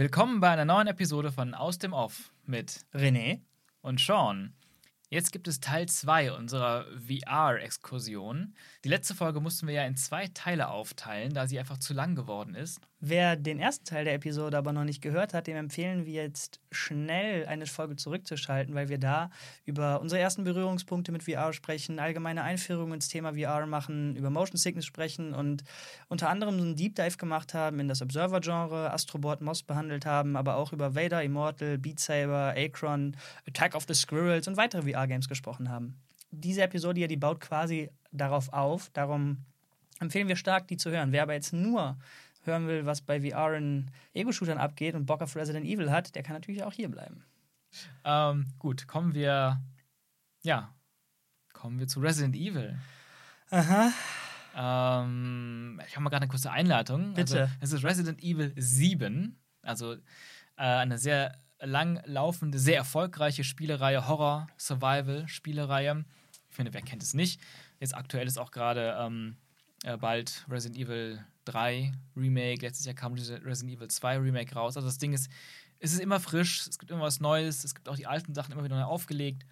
Willkommen bei einer neuen Episode von Aus dem Off mit René und Sean. Jetzt gibt es Teil 2 unserer VR-Exkursion. Die letzte Folge mussten wir ja in zwei Teile aufteilen, da sie einfach zu lang geworden ist. Wer den ersten Teil der Episode aber noch nicht gehört hat, dem empfehlen wir jetzt schnell eine Folge zurückzuschalten, weil wir da über unsere ersten Berührungspunkte mit VR sprechen, allgemeine Einführungen ins Thema VR machen, über Motion Sickness sprechen und unter anderem einen Deep Dive gemacht haben in das Observer-Genre, Astrobot Moss behandelt haben, aber auch über Vader, Immortal, Beat Saber, Acron, Attack of the Squirrels und weitere VR-Games gesprochen haben. Diese Episode hier, die baut quasi darauf auf, darum empfehlen wir stark, die zu hören. Wer aber jetzt nur hören will, was bei VR in Ego-Shootern abgeht und Bock auf Resident Evil hat, der kann natürlich auch hier bleiben. Ähm, gut, kommen wir. Ja, kommen wir zu Resident Evil. Aha. Ähm, ich habe mal gerade eine kurze Einleitung. Bitte. Also, es ist Resident Evil 7, also äh, eine sehr lang laufende, sehr erfolgreiche Spielereihe, Horror-Survival-Spielereihe. Ich finde, wer kennt es nicht? Jetzt aktuell ist auch gerade ähm, äh, bald Resident Evil 3 Remake. Letztes Jahr kam Resident Evil 2 Remake raus. Also das Ding ist, es ist immer frisch, es gibt immer was Neues, es gibt auch die alten Sachen immer wieder neu aufgelegt.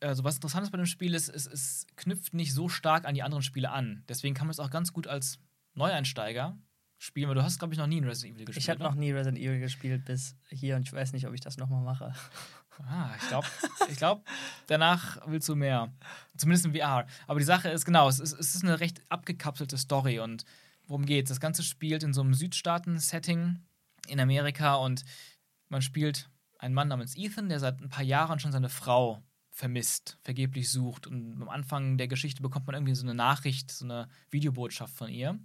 Also was interessant ist bei dem Spiel ist, es, es knüpft nicht so stark an die anderen Spiele an. Deswegen kann man es auch ganz gut als Neueinsteiger spielen, weil du hast, glaube ich, noch nie ein Resident Evil gespielt. Ich habe noch nie Resident Evil gespielt bis hier und ich weiß nicht, ob ich das nochmal mache. Ah, ich glaube, ich glaub, danach willst du mehr. Zumindest in VR. Aber die Sache ist, genau, es ist, es ist eine recht abgekapselte Story und worum geht's? Das Ganze spielt in so einem Südstaaten-Setting in Amerika und man spielt einen Mann namens Ethan, der seit ein paar Jahren schon seine Frau vermisst, vergeblich sucht. Und am Anfang der Geschichte bekommt man irgendwie so eine Nachricht, so eine Videobotschaft von ihr,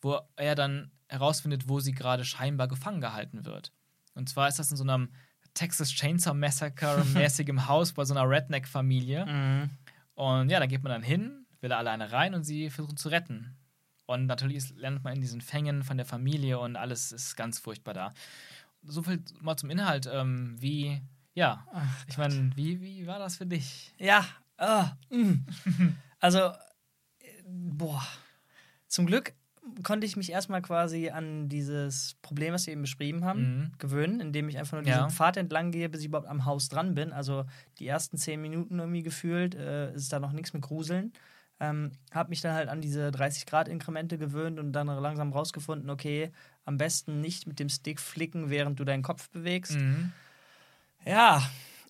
wo er dann herausfindet, wo sie gerade scheinbar gefangen gehalten wird. Und zwar ist das in so einem Texas Chainsaw Massacre mäßigem Haus bei so einer Redneck-Familie. Mhm. Und ja, da geht man dann hin, will da alleine rein und sie versuchen zu retten. Und natürlich ist, lernt man in diesen Fängen von der Familie und alles ist ganz furchtbar da. So viel mal zum Inhalt. Ähm, wie, ja, Ach, ich meine, wie, wie war das für dich? Ja, mm. also, äh, boah. Zum Glück konnte ich mich erstmal quasi an dieses Problem, was wir eben beschrieben haben, Mhm. gewöhnen, indem ich einfach nur diesen Ja. Pfad entlang gehe, bis ich überhaupt am Haus dran bin. Also die ersten zehn Minuten irgendwie gefühlt äh, ist da noch nichts mit Gruseln. Ähm, habe mich dann halt an diese 30-Grad-Inkremente gewöhnt und dann langsam rausgefunden, okay, am besten nicht mit dem Stick flicken, während du deinen Kopf bewegst. Mhm. Ja,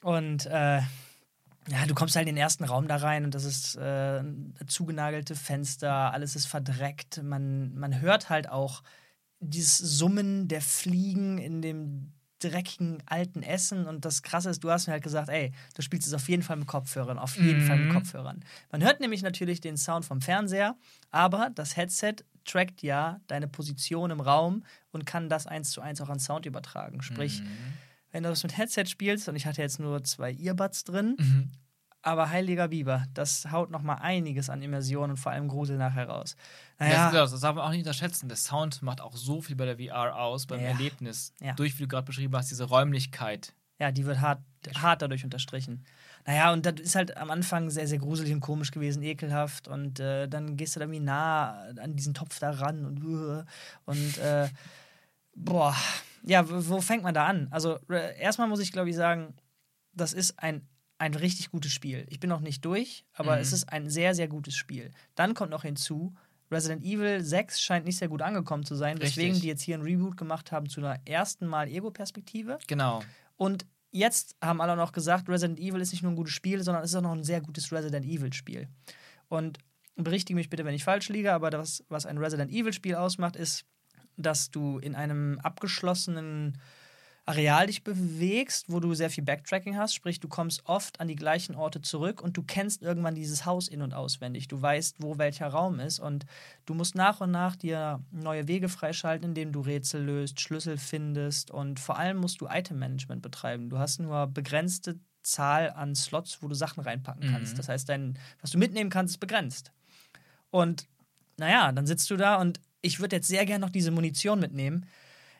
und äh, ja, du kommst halt in den ersten Raum da rein und das ist äh, zugenagelte Fenster, alles ist verdreckt. Man, man hört halt auch dieses Summen der Fliegen in dem dreckigen alten Essen und das Krasse ist, du hast mir halt gesagt, ey, du spielst es auf jeden Fall mit Kopfhörern, auf jeden Mhm. Fall mit Kopfhörern. Man hört nämlich natürlich den Sound vom Fernseher, aber das Headset trackt ja deine Position im Raum und kann das eins zu eins auch an Sound übertragen. Sprich, Mhm. Wenn du das mit Headset spielst, und ich hatte jetzt nur zwei Earbuds drin, Mhm. aber heiliger Biber, das haut noch mal einiges an Immersion und vor allem Grusel nachher raus. Das, Naja, das, das darf man auch nicht unterschätzen. Der Sound macht auch so viel bei der VR aus, beim Ja. Erlebnis. Ja. Durch, wie du gerade beschrieben hast, diese Räumlichkeit. ja, die wird hart, hart dadurch unterstrichen. Naja, und das ist halt am Anfang sehr, sehr gruselig und komisch gewesen, ekelhaft. Und äh, dann gehst du da irgendwie nah an diesen Topf da ran und uh, und äh, boah, ja, wo, fängt man da an? Also erstmal muss ich, glaube ich, sagen, das ist ein, ein richtig gutes Spiel. Ich bin noch nicht durch, aber Mhm. es ist ein sehr, sehr gutes Spiel. Dann kommt noch hinzu, Resident Evil 6 scheint nicht sehr gut angekommen zu sein, weswegen Richtig. die jetzt hier ein Reboot gemacht haben zu einer ersten Mal Ego-Perspektive. Genau. Und jetzt haben alle noch gesagt, Resident Evil ist nicht nur ein gutes Spiel, sondern es ist auch noch ein sehr gutes Resident Evil-Spiel. Und berichtige mich bitte, wenn ich falsch liege, aber das, was ein Resident Evil-Spiel ausmacht, ist, dass du in einem abgeschlossenen Areal dich bewegst, wo du sehr viel Backtracking hast. Sprich, du kommst oft an die gleichen Orte zurück und du kennst irgendwann dieses Haus in- und auswendig. Du weißt, wo welcher Raum ist und du musst nach und nach dir neue Wege freischalten, indem du Rätsel löst, Schlüssel findest und vor allem musst du Item-Management betreiben. Du hast nur begrenzte Zahl an Slots, wo du Sachen reinpacken kannst. Mhm. Das heißt, dein, was du mitnehmen kannst, ist begrenzt. Und naja, dann sitzt du da und ich würde jetzt sehr gerne noch diese Munition mitnehmen.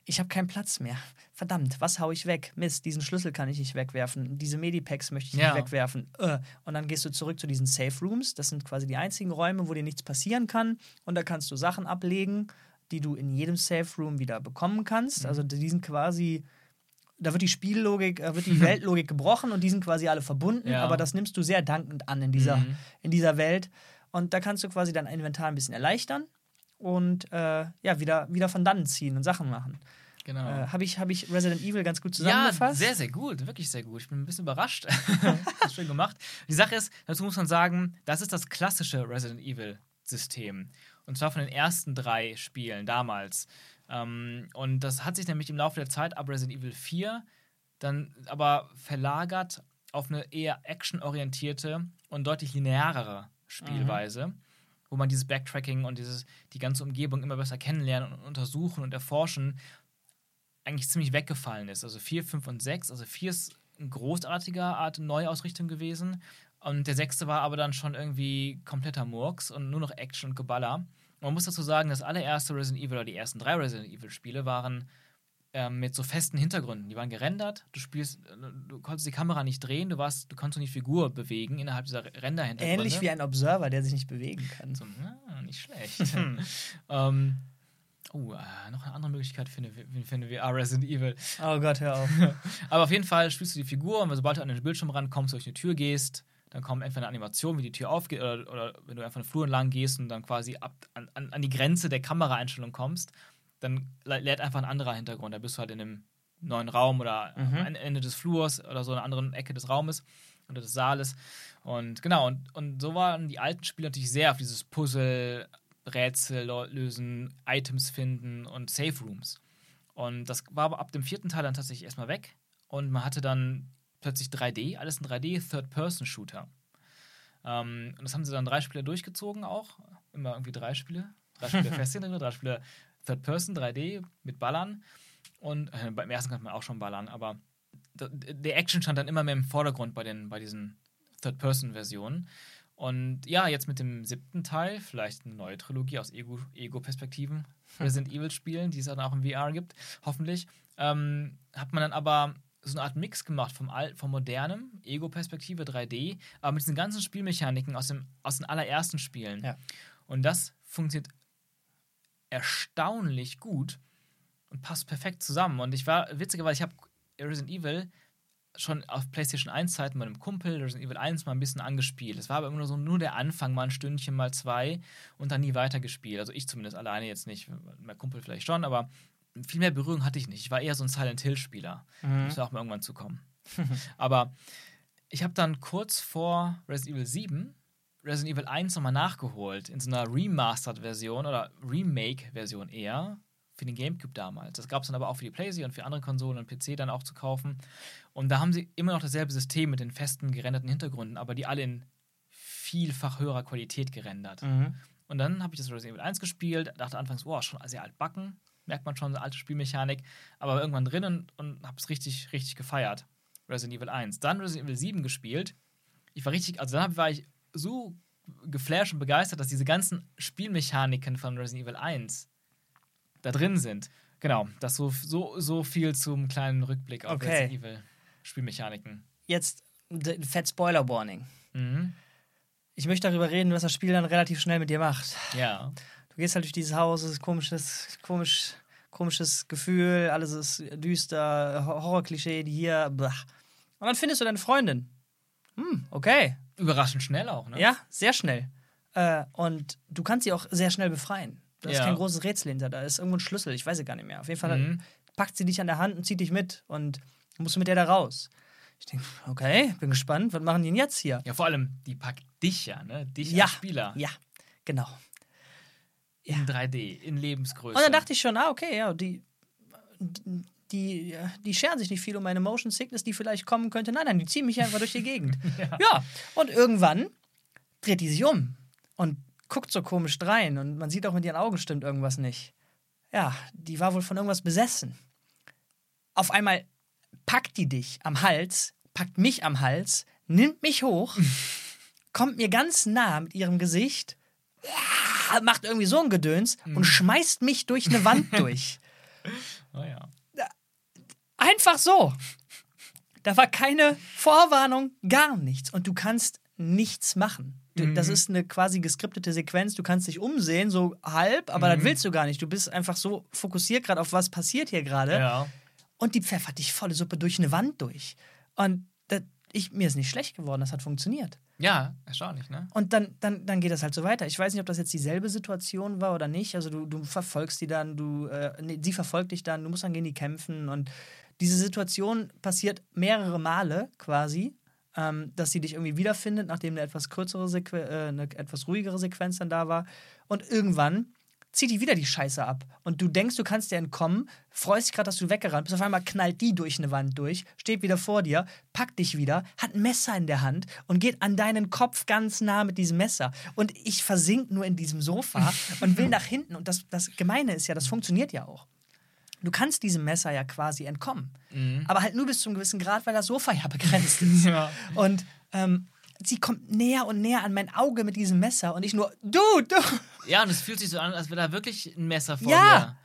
Ich habe keinen Platz mehr. Verdammt, was hau ich weg? Mist, diesen Schlüssel kann ich nicht wegwerfen. Diese Medipacks möchte ich Ja. nicht wegwerfen. Äh. Und dann gehst du zurück zu diesen Safe Rooms. Das sind quasi die einzigen Räume, wo dir nichts passieren kann. Und da kannst du Sachen ablegen, die du in jedem Safe Room wieder bekommen kannst. Mhm. Also die sind quasi da wird die Spiellogik, äh, wird die Weltlogik gebrochen und die sind quasi alle verbunden, Ja. aber das nimmst du sehr dankend an in dieser, Mhm. in dieser Welt. Und da kannst du quasi dein Inventar ein bisschen erleichtern und äh, ja, wieder, wieder von dannen ziehen und Sachen machen. Genau. Äh, Habe ich, hab ich Resident Evil ganz gut Ja, zusammengefasst? sehr, sehr gut. Wirklich sehr gut. Ich bin ein bisschen überrascht. Hast schön gemacht. Die Sache ist, dazu muss man sagen, das ist das klassische Resident Evil-System. Und zwar von den ersten drei Spielen damals. Ähm, und das hat sich nämlich im Laufe der Zeit ab Resident Evil 4 dann aber verlagert auf eine eher actionorientierte und deutlich linearere Spielweise, wo man dieses Backtracking und dieses, die ganze Umgebung immer besser kennenlernen und untersuchen und erforschen eigentlich ziemlich weggefallen ist. Also 4, 5 und 6. Also 4 ist eine großartige Art Neuausrichtung gewesen. Und der sechste war aber dann schon irgendwie kompletter Murks und nur noch Action und Geballer. Man muss dazu sagen, das allererste Resident Evil oder die ersten drei Resident Evil Spiele waren ähm, mit so festen Hintergründen. Die waren gerendert. Du spielst, äh, du konntest die Kamera nicht drehen. Du warst, du konntest nur die Figur bewegen innerhalb dieser Render-Hintergründe. Ähnlich wie ein Observer, der sich nicht bewegen kann. So, ah, nicht schlecht. ähm, oh, äh, noch eine andere Möglichkeit für eine, für eine VR Resident Evil. Oh Gott, hör auf. Aber auf jeden Fall spielst du die Figur und sobald du an den Bildschirm rankommst, durch eine Tür gehst, dann kommt entweder eine Animation, wie die Tür aufgeht, oder, oder wenn du einfach einen Flur entlang gehst und dann quasi ab, an, an die Grenze der Kameraeinstellung kommst, dann lädt einfach ein anderer Hintergrund. Da bist du halt in einem neuen Raum oder Mhm. am Ende des Flurs oder so in einer anderen Ecke des Raumes oder des Saales. Und genau, und, und so waren die alten Spiele natürlich sehr auf dieses Puzzle, Rätsel lösen, Items finden und Safe Rooms. Und das war aber ab dem vierten Teil dann tatsächlich erstmal weg. Und man hatte dann plötzlich 3D, alles ein 3D Third-Person-Shooter. Ähm, und das haben sie dann drei Spiele durchgezogen auch. Immer irgendwie drei Spiele. Drei Spiele Festhintergrund, drei Spiele Third-Person, 3D mit Ballern. Und äh, beim ersten konnte man auch schon ballern, aber der Action stand dann immer mehr im Vordergrund bei, den, bei diesen Third-Person-Versionen. Und ja, jetzt mit dem siebten Teil, vielleicht eine neue Trilogie aus Ego- Ego-Perspektiven, Resident Evil-Spielen, die es dann auch im VR gibt, hoffentlich, ähm, hat man dann aber so eine Art Mix gemacht vom, Al vom modernen, Ego-Perspektive 3D, aber mit diesen ganzen Spielmechaniken aus, dem, aus den allerersten Spielen. Ja. Und das funktioniert erstaunlich gut und passt perfekt zusammen. Und ich war, witzigerweise, ich habe Resident Evil schon auf PlayStation 1 Zeiten mit einem Kumpel Resident Evil 1 mal ein bisschen angespielt. Es war aber immer nur so nur der Anfang, mal ein Stündchen, mal zwei und dann nie weitergespielt. Also ich zumindest alleine jetzt nicht, mein Kumpel vielleicht schon, aber viel mehr Berührung hatte ich nicht. Ich war eher so ein Silent Hill Spieler. Mhm. Muss ja auch mal irgendwann zukommen. aber ich habe dann kurz vor Resident Evil 7 Resident Evil 1 nochmal nachgeholt in so einer Remastered-Version oder Remake-Version eher für den GameCube damals. Das gab es dann aber auch für die PlayStation und für andere Konsolen und PC dann auch zu kaufen. Und da haben sie immer noch dasselbe System mit den festen gerenderten Hintergründen, aber die alle in vielfach höherer Qualität gerendert. Mhm. Und dann habe ich das Resident Evil 1 gespielt, dachte anfangs, wow, schon sehr altbacken, merkt man schon, so alte Spielmechanik, aber irgendwann drin und, und habe es richtig, richtig gefeiert. Resident Evil 1. Dann Resident Evil 7 gespielt. Ich war richtig, also dann war ich so geflasht und begeistert, dass diese ganzen Spielmechaniken von Resident Evil 1 da drin sind. Genau, das so, so, so viel zum kleinen Rückblick auf Okay. Resident Evil Spielmechaniken. Jetzt Fett Spoiler Warning. Mhm. Ich möchte darüber reden, was das Spiel dann relativ schnell mit dir macht. Ja. Du gehst halt durch dieses Haus, es ist komisches, komisch, komisches Gefühl, alles ist düster, Ho- Horrorklischee, die hier. Blach. Und dann findest du deine Freundin. Hm, okay. Überraschend schnell auch, ne? Ja, sehr schnell. Äh, und du kannst sie auch sehr schnell befreien. Da ist Ja. kein großes Rätsel hinter, da ist irgendwo ein Schlüssel, ich weiß es gar nicht mehr. Auf jeden Fall Mhm. packt sie dich an der Hand und zieht dich mit und musst du mit der da raus. Ich denke, okay, bin gespannt, was machen die denn jetzt hier? Ja, vor allem, die packt dich ja, ne? Dich Ja. als Spieler. Ja, genau. In 3D, in Lebensgröße. Und dann dachte ich schon, ah, okay, ja, die, die, die scheren sich nicht viel um meine Motion Sickness, die vielleicht kommen könnte. Nein, nein, die ziehen mich einfach durch die Gegend. ja. und irgendwann dreht die sich um und guckt so komisch drein und man sieht auch mit ihren Augen stimmt irgendwas nicht. Ja, die war wohl von irgendwas besessen. Auf einmal packt die dich am Hals, packt mich am Hals, nimmt mich hoch, kommt mir ganz nah mit ihrem Gesicht, macht irgendwie so ein Gedöns und schmeißt mich durch eine Wand durch. Oh ja. Einfach so. Da war keine Vorwarnung, gar nichts. Und du kannst nichts machen. Du, Das ist eine quasi geskriptete Sequenz. Du kannst dich umsehen, so halb, aber das willst du gar nicht. Du bist einfach so fokussiert gerade auf was passiert hier gerade. Ja. und die pfeffert dich volle Suppe durch eine Wand durch. Und das, ich, mir ist nicht schlecht geworden, das hat funktioniert. Ja, erstaunlich, ne? Und dann, dann, dann geht das halt so weiter. Ich weiß nicht, ob das jetzt dieselbe Situation war oder nicht. Also du, du verfolgst die dann, du, äh, nee, sie verfolgt dich dann, du musst dann gegen die kämpfen. Und diese Situation passiert mehrere Male quasi, ähm, dass sie dich irgendwie wiederfindet, nachdem eine etwas kürzere Sequ äh, eine etwas ruhigere Sequenz dann da war. Und irgendwann zieht die wieder die Scheiße ab. Und du denkst, du kannst dir entkommen, freust dich gerade, dass du weggerannt bist. Auf einmal knallt die durch eine Wand durch, steht wieder vor dir, packt dich wieder, hat ein Messer in der Hand und geht an deinen Kopf ganz nah mit diesem Messer. Und ich versink nur in diesem Sofa und will nach hinten. Und das, das Gemeine ist ja, das funktioniert ja auch. Du kannst diesem Messer ja quasi entkommen. Mhm. Aber halt nur bis zu einem gewissen Grad, weil das Sofa ja begrenzt ist. Ja. Und ähm, sie kommt näher und näher an mein Auge mit diesem Messer und ich nur, du, du. Ja, und es fühlt sich so an, als wäre da wirklich ein Messer vor Ja.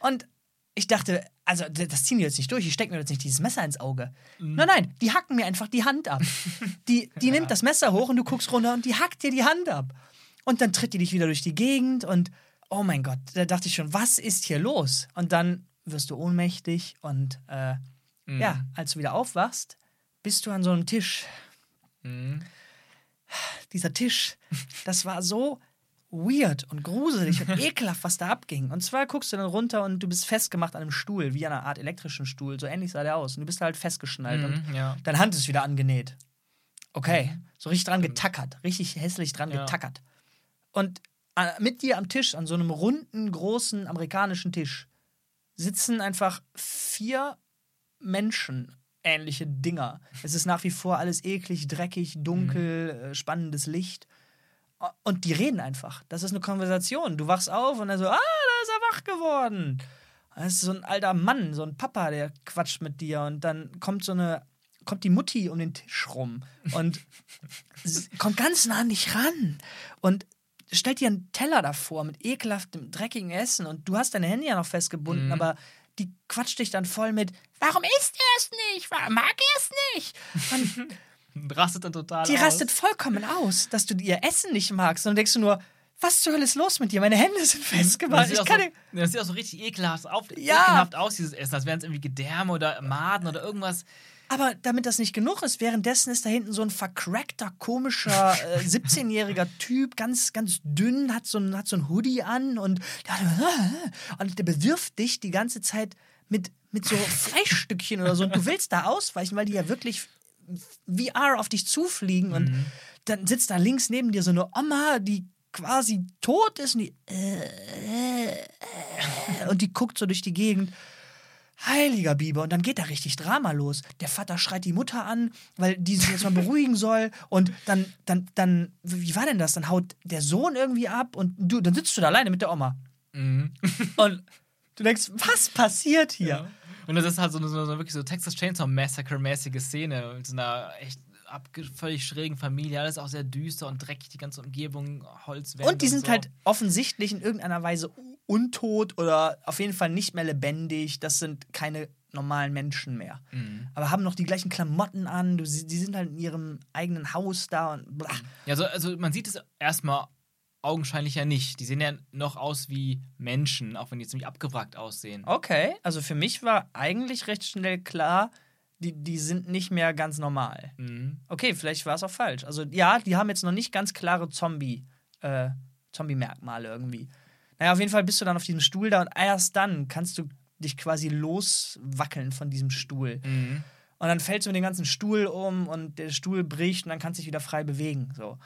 Und ich dachte, also das ziehen die jetzt nicht durch, ich stecke mir jetzt nicht dieses Messer ins Auge. Nein, nein, die hacken mir einfach die Hand ab. Die, die nimmt das Messer hoch und du guckst runter und die hackt dir die Hand ab. Und dann tritt die dich wieder durch die Gegend und oh mein Gott, da dachte ich schon, was ist hier los? Und dann wirst du ohnmächtig und äh, mir. ja, als du wieder aufwachst, bist du an so einem Tisch. Mhm. Dieser Tisch, das war so weird und gruselig und ekelhaft, was da abging. Und zwar guckst du dann runter und du bist festgemacht an einem Stuhl, wie an einer Art elektrischen Stuhl. So ähnlich sah der aus. Und du bist halt festgeschnallt und Mhm, ja. deine Hand ist wieder angenäht. Okay, so richtig dran getackert, richtig hässlich dran Ja. getackert. Und äh, mit dir am Tisch, an so einem runden, großen amerikanischen Tisch, sitzen einfach vier Menschen, ähnliche Dinger. Es ist nach wie vor alles eklig, dreckig, dunkel, äh, spannendes Licht. Und die reden einfach. Das ist eine Konversation. Du wachst auf und er so, ah, da ist er wach geworden. Das ist so ein alter Mann, so ein Papa, der quatscht mit dir und dann kommt so eine, kommt die Mutti um den Tisch rum und kommt ganz nah an dich ran und stellt dir einen Teller davor mit ekelhaftem, dreckigem Essen und du hast deine Hände ja noch festgebunden, Mhm. aber die quatscht dich dann voll mit, warum isst er es nicht? Warum mag er es nicht? Und rastet dann total die aus. rastet vollkommen aus, dass du ihr Essen nicht magst. Und dann denkst du nur, was zur Hölle ist los mit dir? Meine Hände sind Das festgemacht. Ich kann so, das sieht auch so richtig ekelhaft, auf, Ja. ekelhaft aus, dieses Essen. Als wären es irgendwie Gedärme oder Maden oder irgendwas. Aber damit das nicht genug ist, währenddessen ist da hinten so ein vercrackter, komischer äh, 17-jähriger Typ, ganz, ganz dünn, hat so ein, hat so ein Hoodie an und, und der bewirft dich die ganze Zeit mit, mit so Fleischstückchen oder so. Und du willst da ausweichen, weil die ja wirklich VR auf dich zufliegen. Und dann sitzt da links neben dir so eine Oma, die quasi tot ist und die, und die guckt so durch die Gegend. Heiliger Biber. Und dann geht da richtig Drama los. Der Vater schreit die Mutter an, weil die sich jetzt mal beruhigen soll. Und dann, dann, dann, wie war denn das? Dann haut der Sohn irgendwie ab und du, dann sitzt du da alleine mit der Oma. Mhm. Und du denkst, was passiert hier? Ja. Und das ist halt so eine, so eine wirklich so Texas Chainsaw Massacre-mäßige Szene mit so einer echt völlig schrägen Familie. Alles auch sehr düster und dreckig, die ganze Umgebung, Holzwände. Und die sind so. halt offensichtlich in irgendeiner Weise untot oder auf jeden Fall nicht mehr lebendig. Das sind keine normalen Menschen mehr. Mhm. Aber haben noch die gleichen Klamotten an. Du, die sind halt in ihrem eigenen Haus da und bla. Ja, so, also man sieht es erstmal augenscheinlich ja nicht. Die sehen ja noch aus wie Menschen, auch wenn die ziemlich abgewrackt aussehen. Okay, also für mich war eigentlich recht schnell klar, die, die sind nicht mehr ganz normal. Mhm. Okay, vielleicht war es auch falsch. Also ja, die haben jetzt noch nicht ganz klare Zombie, äh, Zombie-Merkmale irgendwie. Naja, auf jeden Fall bist du dann auf diesem Stuhl da und erst dann kannst du dich quasi loswackeln von diesem Stuhl. Mhm. Und dann fällst du mit dem ganzen Stuhl um und der Stuhl bricht und dann kannst du dich wieder frei bewegen. So.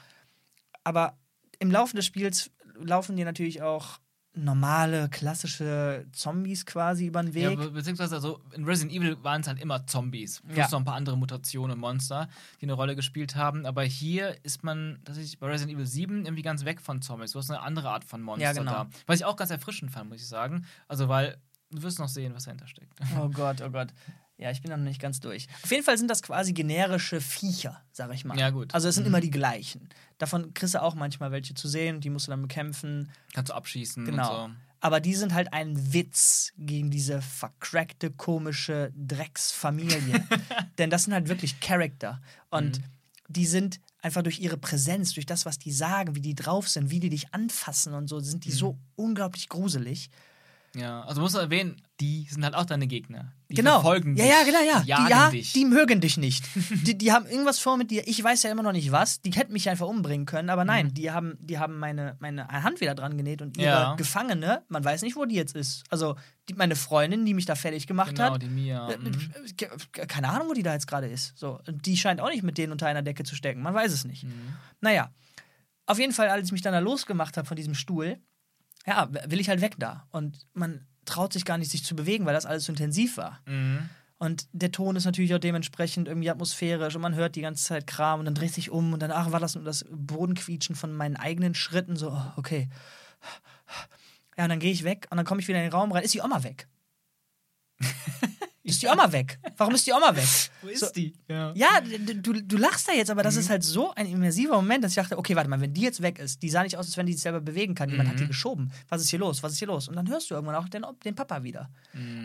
Aber im Laufe des Spiels laufen dir natürlich auch normale, klassische Zombies quasi über den Ja, Weg. be beziehungsweise also in Resident Evil waren es halt immer Zombies. Plus Ja. noch ein paar andere Mutationen und Monster, die eine Rolle gespielt haben. Aber hier ist man tatsächlich bei Resident Evil 7 irgendwie ganz weg von Zombies. Du hast eine andere Art von Monster Ja, genau. da. Was ich auch ganz erfrischend fand, muss ich sagen. Also, weil du wirst noch sehen, was dahinter steckt. Oh Gott, oh Gott. Ja, ich bin da noch nicht ganz durch. Auf jeden Fall sind das quasi generische Viecher, sag ich mal. Ja, gut. Also es sind Mhm. immer die gleichen. Davon kriegst du auch manchmal welche zu sehen, die musst du dann bekämpfen. Kannst du abschießen Genau. so. Aber die sind halt ein Witz gegen diese vercrackte, komische Drecksfamilie. Denn das sind halt wirklich Charakter. Und Mhm. die sind einfach durch ihre Präsenz, durch das, was die sagen, wie die drauf sind, wie die dich anfassen und so, sind die Mhm. so unglaublich gruselig. Ja, also musst du erwähnen, die sind halt auch deine Gegner. Die genau. verfolgen ja, dich. ja, genau, ja. Jagen die, ja, dich. die mögen dich nicht. die, die haben irgendwas vor mit dir. Ich weiß ja immer noch nicht was. Die hätten mich einfach umbringen können, aber nein, Mhm. die haben, die haben meine, meine Hand wieder dran genäht und ihre Ja. Gefangene, man weiß nicht, wo die jetzt ist. Also die, meine Freundin, die mich da fertig gemacht genau, hat, die Mia. äh, Mhm. keine Ahnung, wo die da jetzt gerade ist. So, die scheint auch nicht mit denen unter einer Decke zu stecken. Man weiß es nicht. Mhm. Naja, auf jeden Fall, als ich mich dann da losgemacht habe von diesem Stuhl, ja, will ich halt weg da. Und man traut sich gar nicht, sich zu bewegen, weil das alles so intensiv war. Mhm. Und der Ton ist natürlich auch dementsprechend irgendwie atmosphärisch und man hört die ganze Zeit Kram und dann dreht sich um und dann, ach, war das nur das Bodenquietschen von meinen eigenen Schritten, so, oh, okay. Ja, und dann gehe ich weg und dann komme ich wieder in den Raum rein, ist die Oma weg. ist die Oma weg? Warum ist die Oma weg? Wo ist So- die? Ja. Ja, du, du lachst da jetzt, aber das ist halt so ein immersiver Moment, dass ich dachte, okay, warte mal, wenn die jetzt weg ist, die sah nicht aus, als wenn die sich selber bewegen kann. Jemand hat die geschoben. Was ist hier los? Was ist hier los? Und dann hörst du irgendwann auch den, den Papa wieder.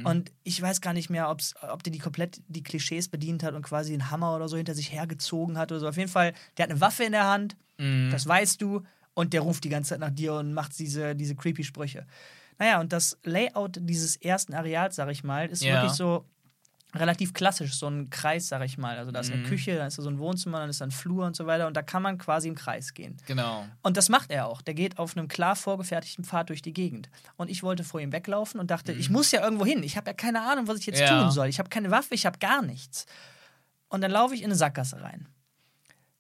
Und ich weiß gar nicht mehr, ob's, ob der die komplett die Klischees bedient hat und quasi einen Hammer oder so hinter sich hergezogen hat oder so. Auf jeden Fall, der hat eine Waffe in der Hand, Mhm. das weißt du, und der ruft die ganze Zeit nach dir und macht diese, diese creepy Sprüche. Naja, und das Layout dieses ersten Areals, sag ich mal, ist Ja. wirklich so relativ klassisch, so ein Kreis, sag ich mal. Also da ist eine Mhm. Küche, da ist da so ein Wohnzimmer, dann ist da ein Flur und so weiter und da kann man quasi im Kreis gehen. Genau. Und das macht er auch. Der geht auf einem klar vorgefertigten Pfad durch die Gegend. Und ich wollte vor ihm weglaufen und dachte, ich muss ja irgendwo hin. Ich habe ja keine Ahnung, was ich jetzt Mhm. Ja. tun soll. Ich habe keine Waffe, ich habe gar nichts. Und dann laufe ich in eine Sackgasse rein.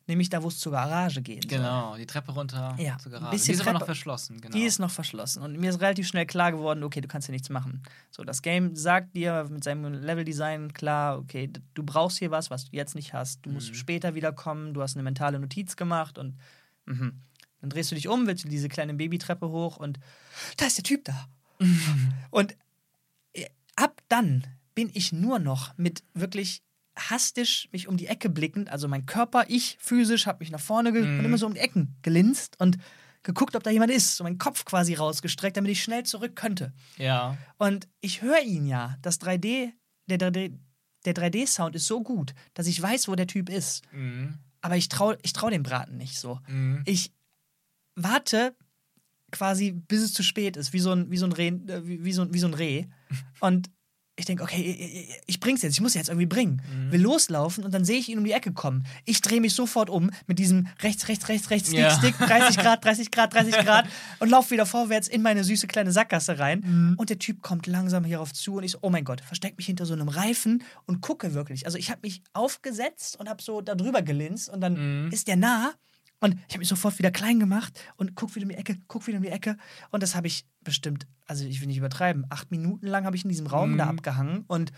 Nämlich da, wo es zur Garage geht. Genau, die Treppe runter Ja, zur Garage. Die ist aber noch Treppe- verschlossen, genau. Die ist noch verschlossen. Und mir ist relativ schnell klar geworden, okay, du kannst hier nichts machen. So, das Game sagt dir mit seinem Leveldesign klar, okay, du brauchst hier was, was du jetzt nicht hast. Du Mhm. musst später wiederkommen, du hast eine mentale Notiz gemacht und mhm. dann drehst du dich um, willst du diese kleine Babytreppe hoch und da ist der Typ da. und äh, ab dann bin ich nur noch mit wirklich hastisch mich um die Ecke blickend, also mein Körper, ich physisch, habe mich nach vorne ge Mhm. und immer so um die Ecken gelinst und geguckt, ob da jemand ist, so meinen Kopf quasi rausgestreckt, damit ich schnell zurück könnte. ja. Und ich höre ihn ja, das 3D, der 3D, der 3D-Sound ist so gut, dass ich weiß, wo der Typ ist. Mhm. Aber ich traue ich trau dem Braten nicht so. Mhm. Ich warte quasi, bis es zu spät ist, wie so ein, wie so ein, Reh, äh, wie, wie so, wie so ein Reh. Und ich denke, okay, ich, bring's jetzt, ich muss jetzt irgendwie bringen. Will loslaufen und dann sehe ich ihn um die Ecke kommen. Ich drehe mich sofort um mit diesem rechts, rechts, rechts, rechts, Stick, Ja. Stick, 30 Grad, 30 Grad, 30 Grad und laufe wieder vorwärts in meine süße kleine Sackgasse rein. Und der Typ kommt langsam hierauf zu und ich so, oh mein Gott, versteck mich hinter so einem Reifen und gucke wirklich. Also ich habe mich aufgesetzt und habe so da drüber gelinst und dann ist der nah und ich habe mich sofort wieder klein gemacht und guck wieder um die Ecke, guck wieder um die Ecke. Und das habe ich bestimmt, also ich will nicht übertreiben, acht Minuten lang habe ich in diesem Raum Mhm. da abgehangen und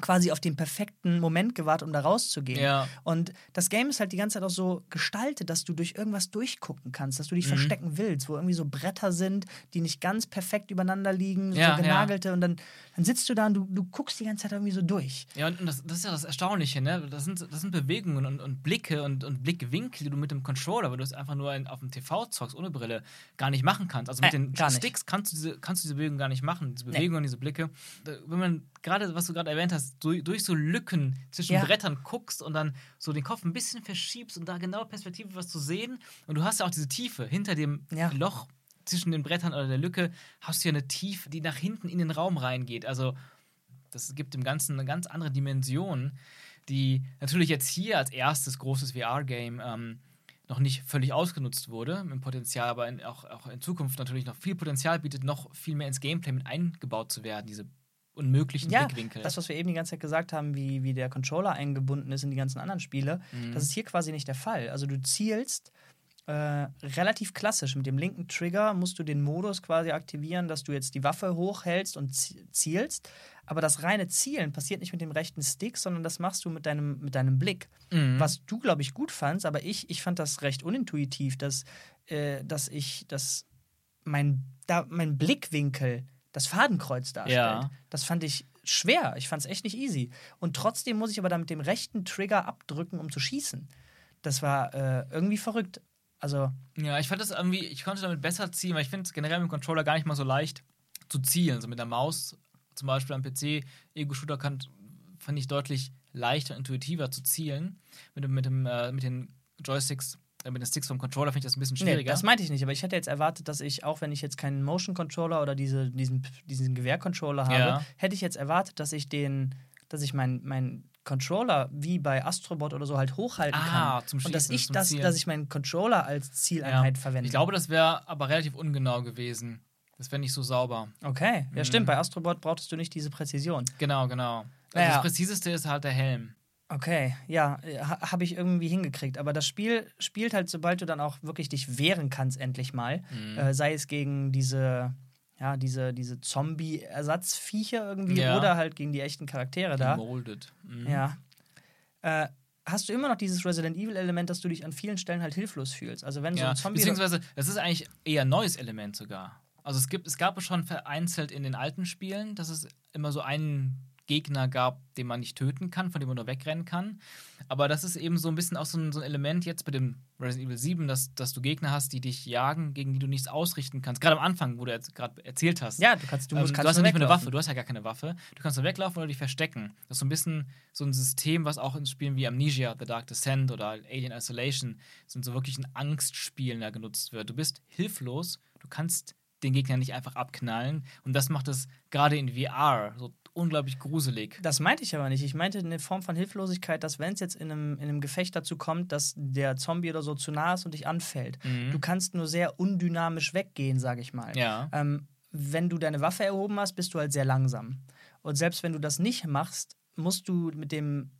quasi auf den perfekten Moment gewartet, um da rauszugehen. Ja. Und das Game ist halt die ganze Zeit auch so gestaltet, dass du durch irgendwas durchgucken kannst, dass du Mhm. dich verstecken willst, wo irgendwie so Bretter sind, die nicht ganz perfekt übereinander liegen, Ja, so ja. genagelte. Und dann, dann sitzt du da und du, du guckst die ganze Zeit irgendwie so durch. Ja, und das, das ist ja das Erstaunliche, ne? Das sind, das sind Bewegungen und, und Blicke und, und Blickwinkel, die du mit dem Controller, weil du es einfach nur in, auf dem TV zockst, ohne Brille, gar nicht machen kannst. Also mit Äh, den. Sticks kannst du, diese, kannst du diese Bewegung gar nicht machen, diese Bewegungen, diese Blicke. Wenn man gerade, was du gerade erwähnt hast, durch, durch so Lücken zwischen Ja. Brettern guckst und dann so den Kopf ein bisschen verschiebst und da genau Perspektive was zu sehen. Und du hast ja auch diese Tiefe hinter dem Ja. Loch zwischen den Brettern oder der Lücke, hast du ja eine Tiefe, die nach hinten in den Raum reingeht. Also das gibt dem Ganzen eine ganz andere Dimension, die natürlich jetzt hier als erstes großes VR-Game ähm, noch nicht völlig ausgenutzt wurde, mit Potenzial, aber in, auch, auch in Zukunft natürlich noch viel Potenzial bietet, noch viel mehr ins Gameplay mit eingebaut zu werden, diese unmöglichen Ja, Blickwinkel. das, was wir eben die ganze Zeit gesagt haben, wie, wie der Controller eingebunden ist in die ganzen anderen Spiele, Mhm. das ist hier quasi nicht der Fall. Also du zielst äh, relativ klassisch. Mit dem linken Trigger musst du den Modus quasi aktivieren, dass du jetzt die Waffe hochhältst und zi- zielst. Aber das reine Zielen passiert nicht mit dem rechten Stick, sondern das machst du mit deinem, mit deinem Blick. Mhm. Was du, glaube ich, gut fandst, aber ich, ich fand das recht unintuitiv, dass, äh, dass ich, dass mein, da, mein Blickwinkel das Fadenkreuz darstellt. Ja. Das fand ich schwer. Ich fand es echt nicht easy. Und trotzdem muss ich aber da mit dem rechten Trigger abdrücken, um zu schießen. Das war äh, irgendwie verrückt. Also, Ja, ich fand das irgendwie, ich konnte damit besser zielen, weil ich finde es generell mit dem Controller gar nicht mal so leicht zu zielen. So mit der Maus zum Beispiel am PC, Ego-Shooter kann, fand ich deutlich leichter und intuitiver zu zielen. Mit, dem, mit, dem, äh, mit den Joysticks Mit den Sticks vom Controller finde ich das ein bisschen Nee, schwieriger. das meinte ich nicht, aber ich hätte jetzt erwartet, dass ich, auch wenn ich jetzt keinen Motion Controller oder diese, diesen, diesen Gewehr-Controller habe, Ja. hätte ich jetzt erwartet, dass ich den, dass ich meinen mein Controller wie bei Astrobot oder so halt hochhalten Ah, kann. zum Und dass Schießen, ich zum das, Zielen. dass ich meinen Controller als Zieleinheit verwende. ich glaube, das wäre aber relativ ungenau gewesen. Das wäre nicht so sauber. Okay, ja Mhm. stimmt, bei Astrobot brauchtest du nicht diese Präzision. Genau, genau. Also Naja. Das Präziseste ist halt der Helm. Okay, ja, ha, habe ich irgendwie hingekriegt. Aber das Spiel spielt halt, sobald du dann auch wirklich dich wehren kannst, endlich mal. Mhm. Äh, sei es gegen diese, ja, diese, diese Zombie-Ersatzviecher irgendwie Ja. oder halt gegen die echten Charaktere da. Molded. Mhm. Ja. Äh, hast du immer noch dieses Resident Evil-Element, dass du dich an vielen Stellen halt hilflos fühlst? Also wenn so Ja, ein Zombie. beziehungsweise, das ist eigentlich eher ein neues Element sogar. Also es gibt, es gab es schon vereinzelt in den alten Spielen, dass es immer so einen Gegner gab, den man nicht töten kann, von dem man nur wegrennen kann. Aber das ist eben so ein bisschen auch so ein, so ein Element jetzt bei dem Resident Evil 7, dass, dass du Gegner hast, die dich jagen, gegen die du nichts ausrichten kannst. Gerade am Anfang, wo du jetzt gerade erzählt hast. ja, du kannst, du musst ähm, kannst du hast ja nicht mehr eine. Waffe, du hast ja gar keine Waffe. Du kannst nur weglaufen oder dich verstecken. Das ist so ein bisschen so ein System, was auch in Spielen wie Amnesia, The Dark Descent oder Alien Isolation sind so wirklich in Angstspielen da genutzt wird. Du bist hilflos, du kannst den Gegner nicht einfach abknallen und das macht es gerade in VR so unglaublich gruselig. Das meinte ich aber nicht. Ich meinte eine Form von Hilflosigkeit, dass wenn es jetzt in einem, in einem Gefecht dazu kommt, dass der Zombie oder so zu nah ist und dich anfällt, Mhm. du kannst nur sehr undynamisch weggehen, sage ich mal. Ja. Ähm, wenn du deine Waffe erhoben hast, bist du halt sehr langsam. Und selbst wenn du das nicht machst, musst du mit dem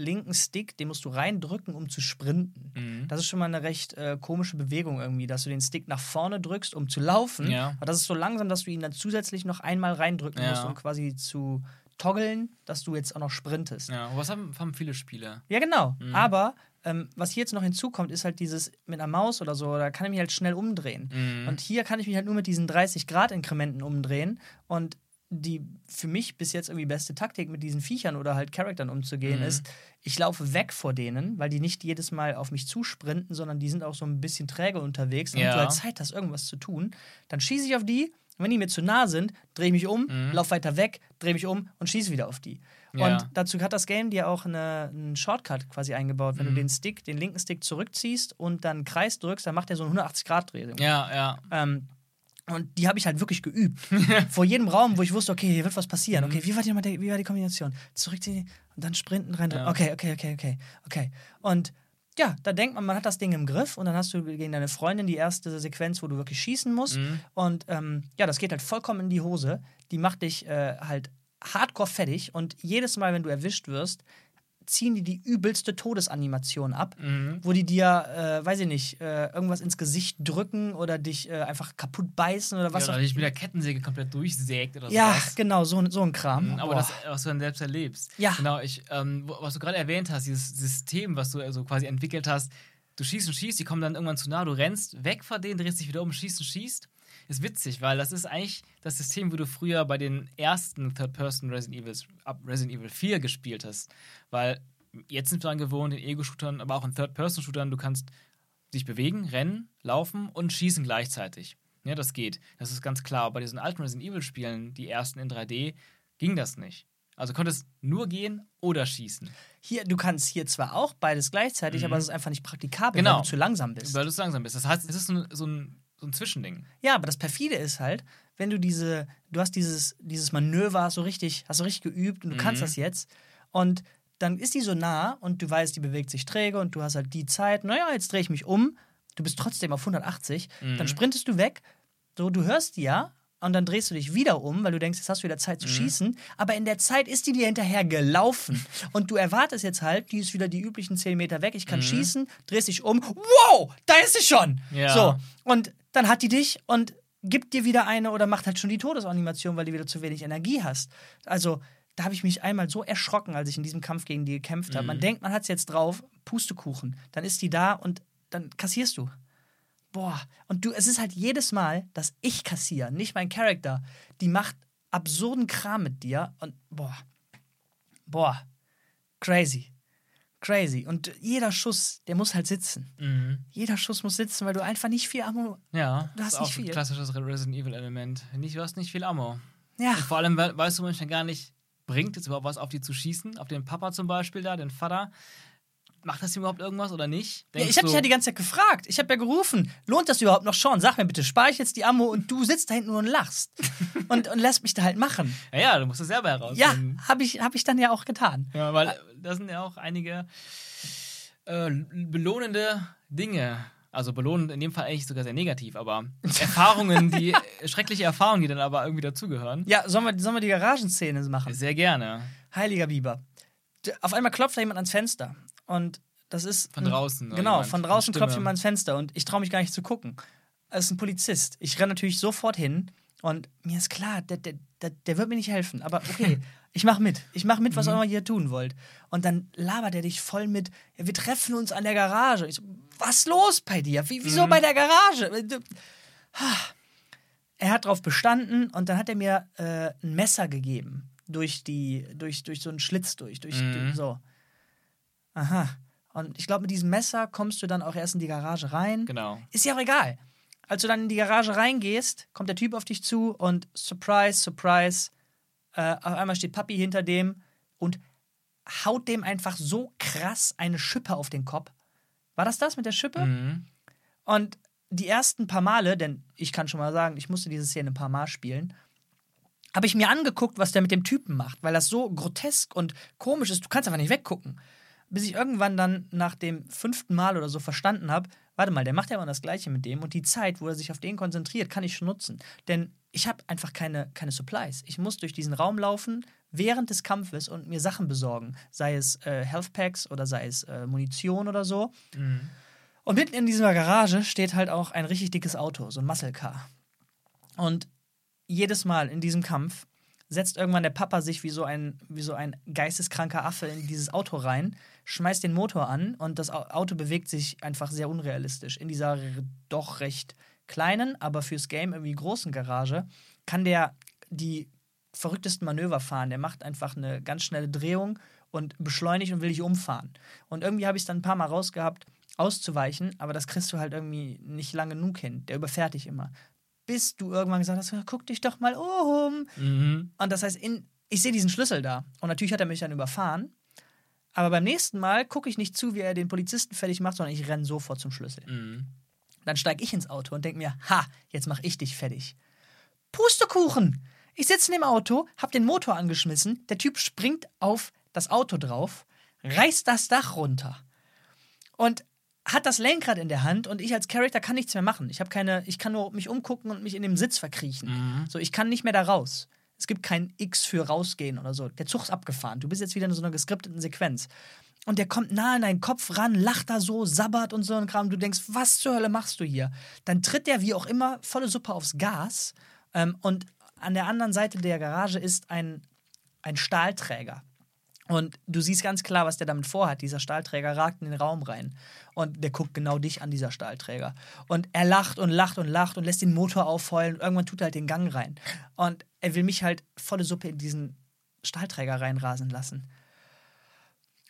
linken Stick, den musst du reindrücken, um zu sprinten. Mhm. Das ist schon mal eine recht äh, komische Bewegung irgendwie, dass du den Stick nach vorne drückst, um zu laufen. Ja. Aber das ist so langsam, dass du ihn dann zusätzlich noch einmal reindrücken Ja. musst, um quasi zu toggeln, dass du jetzt auch noch sprintest. Ja, Ja, aber was haben, haben viele Spiele? genau. Mhm. Aber ähm, was hier jetzt noch hinzukommt, ist halt dieses mit einer Maus oder so, da kann ich mich halt schnell umdrehen. Mhm. Und hier kann ich mich halt nur mit diesen 30-Grad-Inkrementen umdrehen. Und die für mich bis jetzt irgendwie beste Taktik mit diesen Viechern oder halt Charaktern umzugehen Mhm. ist, ich laufe weg vor denen, weil die nicht jedes Mal auf mich zusprinten, sondern die sind auch so ein bisschen träge unterwegs. Und Ja. du halt Zeit hast, irgendwas zu tun. Dann schieße ich auf die. Und wenn die mir zu nah sind, drehe ich mich um, Mhm. laufe weiter weg, drehe mich um und schieße wieder auf die. Ja. Und dazu hat das Game dir auch eine, einen Shortcut quasi eingebaut. Wenn Mhm. du den Stick, den linken Stick zurückziehst und dann Kreis drückst, dann macht er so eine 180-Grad-Drehung. Ja, ja. Ähm, und die habe ich halt wirklich geübt. Vor jedem Raum, wo ich wusste, okay, hier wird was passieren. Okay, wie war die, wie war die Kombination? Zurückziehen und dann sprinten rein. Ja. Okay, okay, okay, okay, okay. Und ja, da denkt man, man hat das Ding im Griff und dann hast du gegen deine Freundin die erste Sequenz, wo du wirklich schießen musst. Mhm. Und ähm, ja, das geht halt vollkommen in die Hose. Die macht dich äh, halt hardcore fertig und jedes Mal, wenn du erwischt wirst, ziehen die die übelste Todesanimation ab, Mhm. wo die dir, äh, weiß ich nicht, äh, irgendwas ins Gesicht drücken oder dich äh, einfach kaputt beißen oder was ja, oder dich mit der Kettensäge komplett durchsägt oder Ja, sowas. genau, so, so ein Kram. Mhm, Aber Boah. das, was du dann selbst erlebst. Ja. Genau, ich, ähm, was du gerade erwähnt hast, dieses System, was du also quasi entwickelt hast, du schießt und schießt, die kommen dann irgendwann zu nah, du rennst weg vor denen, drehst dich wieder um, schießt und schießt. Ist witzig, weil das ist eigentlich das System, wie du früher bei den ersten Third-Person Resident Evils, ab Resident Evil 4 gespielt hast. Weil jetzt sind wir daran gewohnt, in Ego-Shootern, aber auch in Third-Person-Shootern, du kannst dich bewegen, rennen, laufen und schießen gleichzeitig. Ja, das geht. Das ist ganz klar. Bei diesen alten Resident Evil-Spielen, die ersten in 3D, ging das nicht. Also konntest nur gehen oder schießen. Hier, du kannst hier zwar auch beides gleichzeitig, Mhm. aber es ist einfach nicht praktikabel, Genau. weil du zu langsam bist. Weil du so langsam bist. Das heißt, es ist so ein, so ein, so ein Zwischending. Ja, aber das perfide ist halt, wenn du diese, du hast dieses, dieses Manöver hast so richtig, hast so richtig geübt und du kannst Mhm. das jetzt und dann ist die so nah und du weißt, die bewegt sich träge und du hast halt die Zeit, naja, jetzt drehe ich mich um, du bist trotzdem auf 180, Mhm. dann sprintest du weg, so, du hörst die ja und dann drehst du dich wieder um, weil du denkst, jetzt hast du wieder Zeit zu Mhm. schießen, aber in der Zeit ist die dir hinterher gelaufen und du erwartest jetzt halt, die ist wieder die üblichen 10 Meter weg, ich kann Mhm. schießen, drehst dich um, wow, da ist sie schon! Ja. So, und dann hat die dich und gibt dir wieder eine oder macht halt schon die Todesanimation, weil du wieder zu wenig Energie hast. Also, da habe ich mich einmal so erschrocken, als ich in diesem Kampf gegen die gekämpft habe. Man Mhm. denkt, man hat es jetzt drauf, Pustekuchen. Dann ist die da und dann kassierst du. Boah. Und du, es ist halt jedes Mal, dass ich kassiere, nicht mein Charakter. Die macht absurden Kram mit dir und boah. Boah. Crazy. Crazy. Und jeder Schuss, der muss halt sitzen. Mhm. Jeder Schuss muss sitzen, weil du einfach nicht viel Ammo. Ja, Du hast ist nicht auch viel. ein klassisches Resident Evil-Element. Nicht, du hast nicht viel Ammo. Ja. Und vor allem we weißt du manchmal gar nicht, bringt es überhaupt was auf die zu schießen? Auf den Papa zum Beispiel da, den Vater. Macht das überhaupt irgendwas oder nicht? Ja, ich habe dich ja die ganze Zeit gefragt. Ich habe ja gerufen, lohnt das überhaupt noch schon? Sag mir bitte, spare ich jetzt die Ammo und du sitzt da hinten nur und lachst und, und lässt mich da halt machen. Ja, ja du musst es selber heraus. Ja, habe ich, hab ich dann ja auch getan. Ja, weil da sind ja auch einige äh, belohnende Dinge. Also belohnend in dem Fall eigentlich sogar sehr negativ, aber Erfahrungen, die schreckliche Erfahrungen, die dann aber irgendwie dazugehören. Ja, sollen wir, sollen wir die Garagenszene machen? Sehr gerne. Heiliger Biber. Auf einmal klopft da jemand ans Fenster und das ist. Von draußen. Genau, jemand. von draußen klopft jemand ans Fenster und ich traue mich gar nicht zu gucken. Es ist ein Polizist. Ich renne natürlich sofort hin und mir ist klar, der, der, der, der wird mir nicht helfen. Aber okay, ich mache mit. Ich mache mit, was mhm. auch immer ihr tun wollt. Und dann labert er dich voll mit, ja, wir treffen uns an der Garage. Ich so, was los bei dir? Wie, wieso mhm. bei der Garage? Er hat darauf bestanden und dann hat er mir äh, ein Messer gegeben. Durch, die, durch, durch so einen Schlitz durch. durch, mhm. durch so. Aha. Und ich glaube, mit diesem Messer kommst du dann auch erst in die Garage rein. Genau. Ist ja auch egal. Als du dann in die Garage reingehst, kommt der Typ auf dich zu und surprise, surprise, äh, auf einmal steht Papi hinter dem und haut dem einfach so krass eine Schippe auf den Kopf. War das das mit der Schippe? Mhm. Und die ersten paar Male, denn ich kann schon mal sagen, ich musste diese Szene ein paar Mal spielen, habe ich mir angeguckt, was der mit dem Typen macht, weil das so grotesk und komisch ist. Du kannst einfach nicht weggucken bis ich irgendwann dann nach dem fünften Mal oder so verstanden habe, warte mal, der macht ja immer das Gleiche mit dem und die Zeit, wo er sich auf den konzentriert, kann ich schon nutzen. Denn ich habe einfach keine, keine Supplies. Ich muss durch diesen Raum laufen während des Kampfes und mir Sachen besorgen, sei es äh, Health Packs oder sei es äh, Munition oder so. Mhm. Und mitten in dieser Garage steht halt auch ein richtig dickes Auto, so ein Muscle Car. Und jedes Mal in diesem Kampf setzt irgendwann der Papa sich wie so ein, wie so ein geisteskranker Affe in dieses Auto rein, schmeißt den Motor an und das Auto bewegt sich einfach sehr unrealistisch. In dieser doch recht kleinen, aber fürs Game irgendwie großen Garage kann der die verrücktesten Manöver fahren. Der macht einfach eine ganz schnelle Drehung und beschleunigt und will dich umfahren. Und irgendwie habe ich es dann ein paar Mal rausgehabt, auszuweichen, aber das kriegst du halt irgendwie nicht lange genug hin. Der überfährt dich immer bis du irgendwann gesagt hast, guck dich doch mal um. Mhm. Und das heißt, in, ich sehe diesen Schlüssel da. Und natürlich hat er mich dann überfahren. Aber beim nächsten Mal gucke ich nicht zu, wie er den Polizisten fertig macht, sondern ich renne sofort zum Schlüssel. Mhm. Dann steige ich ins Auto und denke mir, ha, jetzt mache ich dich fertig. Pustekuchen! Ich sitze in dem Auto, habe den Motor angeschmissen, der Typ springt auf das Auto drauf, reißt das Dach runter. Und hat das Lenkrad in der Hand und ich als Charakter kann nichts mehr machen. Ich habe keine, ich kann nur mich umgucken und mich in dem Sitz verkriechen. Mhm. So, ich kann nicht mehr da raus. Es gibt kein X für rausgehen oder so. Der Zug ist abgefahren. Du bist jetzt wieder in so einer geskripteten Sequenz. Und der kommt nah an deinen Kopf ran, lacht da so, sabbert und so ein Kram. Du denkst, was zur Hölle machst du hier? Dann tritt der wie auch immer volle Suppe aufs Gas. Ähm, und an der anderen Seite der Garage ist ein, ein Stahlträger. Und du siehst ganz klar, was der damit vorhat. Dieser Stahlträger ragt in den Raum rein. Und der guckt genau dich an, dieser Stahlträger. Und er lacht und lacht und lacht und lässt den Motor aufheulen. Und irgendwann tut er halt den Gang rein. Und er will mich halt volle Suppe in diesen Stahlträger reinrasen lassen.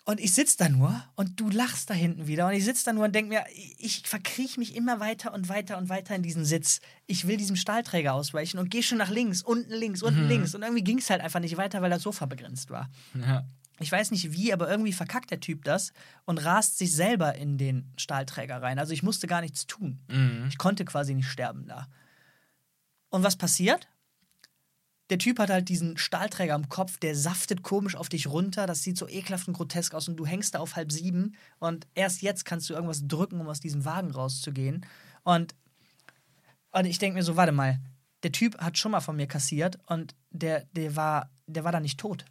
Und ich sitze da nur und du lachst da hinten wieder. Und ich sitze da nur und denke mir, ich verkrieche mich immer weiter und weiter und weiter in diesen Sitz. Ich will diesem Stahlträger ausweichen und gehe schon nach links, unten links, unten mhm. links. Und irgendwie ging es halt einfach nicht weiter, weil das Sofa begrenzt war. Ja. Ich weiß nicht wie, aber irgendwie verkackt der Typ das und rast sich selber in den Stahlträger rein. Also ich musste gar nichts tun. Mhm. Ich konnte quasi nicht sterben da. Und was passiert? Der Typ hat halt diesen Stahlträger am Kopf, der saftet komisch auf dich runter. Das sieht so ekelhaft und grotesk aus und du hängst da auf halb sieben und erst jetzt kannst du irgendwas drücken, um aus diesem Wagen rauszugehen. Und, und ich denke mir so, warte mal, der Typ hat schon mal von mir kassiert und der, der, war, der war da nicht tot.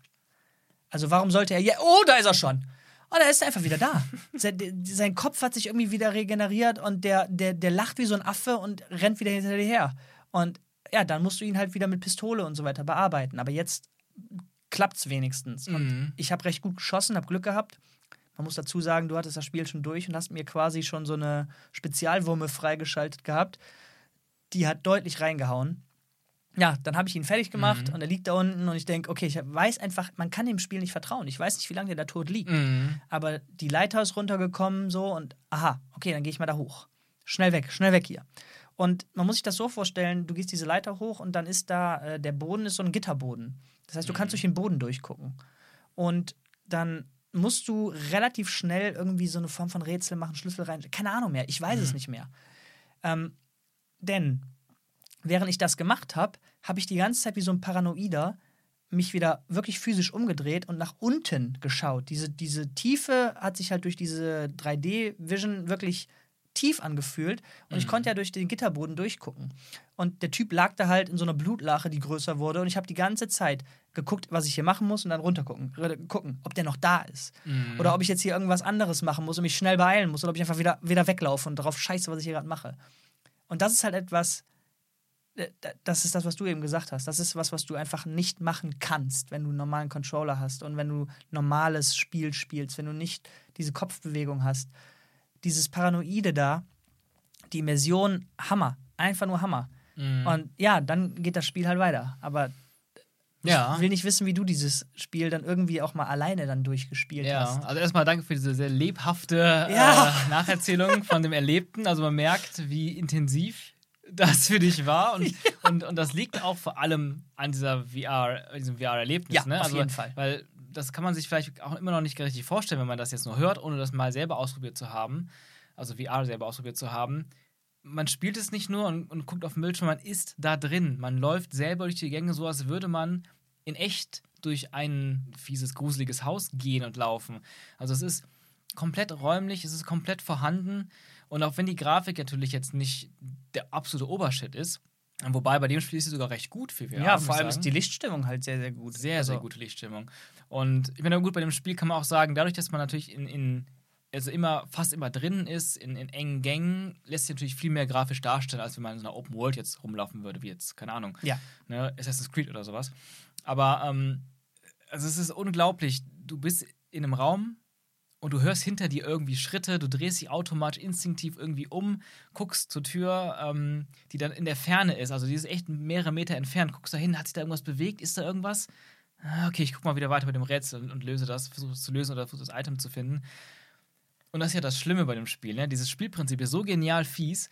Also warum sollte er. Ja, oh, da ist er schon. Oh, da ist er einfach wieder da. sein, Kopf hat sich irgendwie wieder regeneriert und der, der, der lacht wie so ein Affe und rennt wieder hinter dir her. Und ja, dann musst du ihn halt wieder mit Pistole und so weiter bearbeiten. Aber jetzt klappt es wenigstens. Mhm. Und ich habe recht gut geschossen, habe Glück gehabt. Man muss dazu sagen, du hattest das Spiel schon durch und hast mir quasi schon so eine Spezialwurme freigeschaltet gehabt. Die hat deutlich reingehauen ja, dann habe ich ihn fertig gemacht mhm. und er liegt da unten und ich denke, okay, ich weiß einfach, man kann dem Spiel nicht vertrauen. Ich weiß nicht, wie lange der da tot liegt. Mhm. Aber die Leiter ist runtergekommen so und aha, okay, dann gehe ich mal da hoch. Schnell weg, schnell weg hier. Und man muss sich das so vorstellen, du gehst diese Leiter hoch und dann ist da, äh, der Boden ist so ein Gitterboden. Das heißt, du kannst mhm. durch den Boden durchgucken. Und dann musst du relativ schnell irgendwie so eine Form von Rätsel machen, Schlüssel rein. Keine Ahnung mehr, ich weiß mhm. es nicht mehr. Ähm, denn während ich das gemacht habe, habe ich die ganze Zeit wie so ein Paranoider mich wieder wirklich physisch umgedreht und nach unten geschaut. Diese, diese Tiefe hat sich halt durch diese 3D-Vision wirklich tief angefühlt und mhm. ich konnte ja durch den Gitterboden durchgucken. Und der Typ lag da halt in so einer Blutlache, die größer wurde und ich habe die ganze Zeit geguckt, was ich hier machen muss und dann runtergucken, gucken, ob der noch da ist. Mhm. Oder ob ich jetzt hier irgendwas anderes machen muss und mich schnell beeilen muss oder ob ich einfach wieder, wieder weglaufe und darauf scheiße, was ich hier gerade mache. Und das ist halt etwas, äh, das ist das, was du eben gesagt hast. Das ist was, was du einfach nicht machen kannst, wenn du einen normalen Controller hast und wenn du normales Spiel spielst, wenn du nicht diese Kopfbewegung hast. Dieses Paranoide da, die Immersion, Hammer. Einfach nur Hammer. Mhm. Und ja, dann geht das Spiel halt weiter. Aber ja. ich will nicht wissen, wie du dieses Spiel dann irgendwie auch mal alleine dann durchgespielt ja. hast. Also erstmal danke für diese sehr lebhafte ja. äh, Nacherzählung von dem Erlebten. Also man merkt, wie intensiv das für dich war. Und, ja. und, und das liegt auch vor allem an dieser VR, diesem VR-Erlebnis. Ja, ne? auf also, jeden Fall. Weil das kann man sich vielleicht auch immer noch nicht richtig vorstellen, wenn man das jetzt nur hört, ohne das mal selber ausprobiert zu haben. Also VR selber ausprobiert zu haben. Man spielt es nicht nur und, und guckt auf den Bildschirm, man ist da drin. Man läuft selber durch die Gänge, so als würde man in echt durch ein fieses, gruseliges Haus gehen und laufen. Also es ist komplett räumlich, es ist komplett vorhanden. Und auch wenn die Grafik natürlich jetzt nicht der absolute Obershit ist, wobei bei dem Spiel ist sie sogar recht gut für VR. Ja, vor allem ist die Lichtstimmung halt sehr, sehr gut. Sehr, also. sehr gute Lichtstimmung. Und ich meine, gut, bei dem Spiel kann man auch sagen, dadurch, dass man natürlich in, in also immer, fast immer drin ist, in, in engen Gängen, lässt sich natürlich viel mehr grafisch darstellen, als wenn man in so einer Open World jetzt rumlaufen würde, wie jetzt, keine Ahnung, ja. ne, Assassin's Creed oder sowas. Aber ähm, also es ist unglaublich. Du bist in einem Raum, und du hörst hinter dir irgendwie Schritte, du drehst dich automatisch instinktiv irgendwie um, guckst zur Tür, ähm, die dann in der Ferne ist, also die ist echt mehrere Meter entfernt, guckst da hin, hat sich da irgendwas bewegt, ist da irgendwas? Ah, okay, ich guck mal wieder weiter mit dem Rätsel und, und löse das, versuche es zu lösen oder versuche das Item zu finden. Und das ist ja das Schlimme bei dem Spiel, ne? Dieses Spielprinzip ist so genial fies,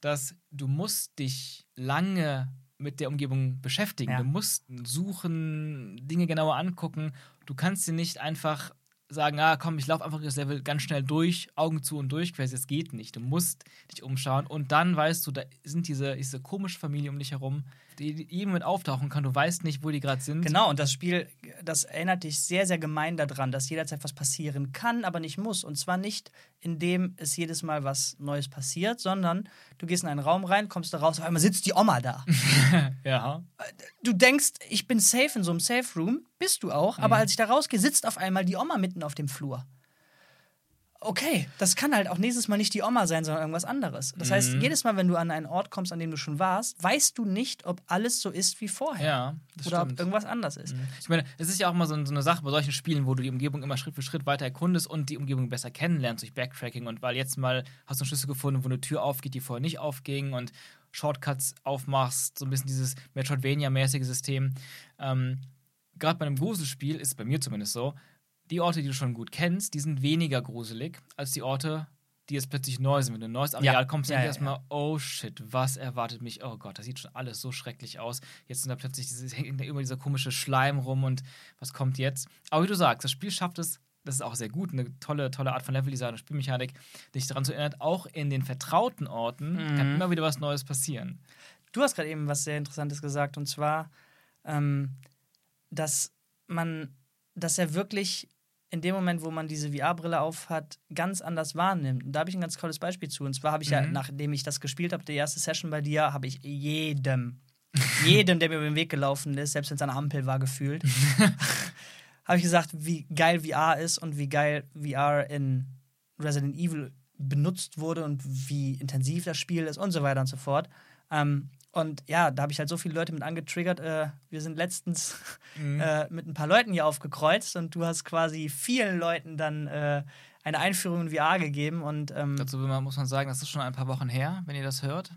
dass du musst dich lange mit der Umgebung beschäftigen. Ja. Du musst suchen, Dinge genauer angucken. Du kannst sie nicht einfach sagen, ah komm, ich laufe einfach das Level ganz schnell durch, Augen zu und durch, quasi, es geht nicht. Du musst dich umschauen und dann weißt du, da sind diese, diese komische Familie um dich herum, die jedem mit auftauchen kann. Du weißt nicht, wo die gerade sind. Genau, und das Spiel, das erinnert dich sehr, sehr gemein daran, dass jederzeit was passieren kann, aber nicht muss. Und zwar nicht, indem es jedes Mal was Neues passiert, sondern du gehst in einen Raum rein, kommst da raus, auf einmal sitzt die Oma da. ja. Du denkst, ich bin safe in so einem Safe Room, bist du auch, mhm. aber als ich da rausgehe, sitzt auf einmal die Oma mitten auf dem Flur okay, das kann halt auch nächstes Mal nicht die Oma sein, sondern irgendwas anderes. Das mhm. heißt, jedes Mal, wenn du an einen Ort kommst, an dem du schon warst, weißt du nicht, ob alles so ist wie vorher. Ja, das oder stimmt. ob irgendwas anders ist. Mhm. Ich meine, es ist ja auch mal so, so, eine Sache bei solchen Spielen, wo du die Umgebung immer Schritt für Schritt weiter erkundest und die Umgebung besser kennenlernst durch Backtracking und weil jetzt mal hast du einen Schlüssel gefunden, wo eine Tür aufgeht, die vorher nicht aufging und Shortcuts aufmachst, so ein bisschen dieses Metroidvania-mäßige System. Ähm, Gerade bei einem Gruselspiel ist es bei mir zumindest so, die Orte, die du schon gut kennst, die sind weniger gruselig als die Orte, die jetzt plötzlich neu sind. Wenn du in ein neues Areal ja. kommst, dann ja, ja, erstmal, oh shit, was erwartet mich? Oh Gott, das sieht schon alles so schrecklich aus. Jetzt sind da plötzlich dieses, hängt da immer dieser komische Schleim rum und was kommt jetzt? Aber wie du sagst, das Spiel schafft es, das ist auch sehr gut, eine tolle, tolle Art von Leveldesign und Spielmechanik, dich daran zu erinnern, auch in den vertrauten Orten mhm. kann immer wieder was Neues passieren. Du hast gerade eben was sehr Interessantes gesagt und zwar, ähm, dass man, dass er wirklich in dem Moment, wo man diese VR-Brille aufhat, ganz anders wahrnimmt. Und da habe ich ein ganz tolles Beispiel zu. Und zwar habe ich mhm. ja, nachdem ich das gespielt habe, die erste Session bei dir, habe ich jedem, jedem, der mir über den Weg gelaufen ist, selbst wenn es eine Ampel war, gefühlt, habe ich gesagt, wie geil VR ist und wie geil VR in Resident Evil benutzt wurde und wie intensiv das Spiel ist und so weiter und so fort. Ähm, und ja, da habe ich halt so viele Leute mit angetriggert. Äh, wir sind letztens mhm. äh, mit ein paar Leuten hier aufgekreuzt und du hast quasi vielen Leuten dann äh, eine Einführung in VR gegeben. Und, ähm, Dazu muss man sagen, das ist schon ein paar Wochen her, wenn ihr das hört.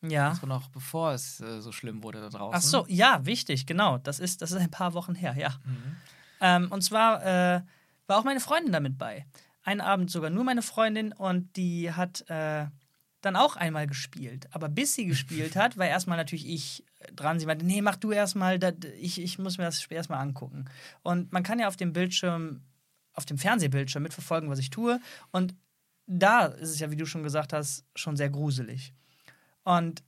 Ja. Das war noch bevor es äh, so schlimm wurde da draußen. Ach so, ja, wichtig, genau. Das ist, das ist ein paar Wochen her, ja. Mhm. Ähm, und zwar äh, war auch meine Freundin damit bei. Einen Abend sogar nur meine Freundin und die hat äh, dann auch einmal gespielt. Aber bis sie gespielt hat, war erstmal natürlich ich dran. Sie meinte, nee, mach du erstmal, ich, ich muss mir das erstmal angucken. Und man kann ja auf dem Bildschirm auf dem Fernsehbildschirm mitverfolgen, was ich tue. Und da ist es ja, wie du schon gesagt hast, schon sehr gruselig. Und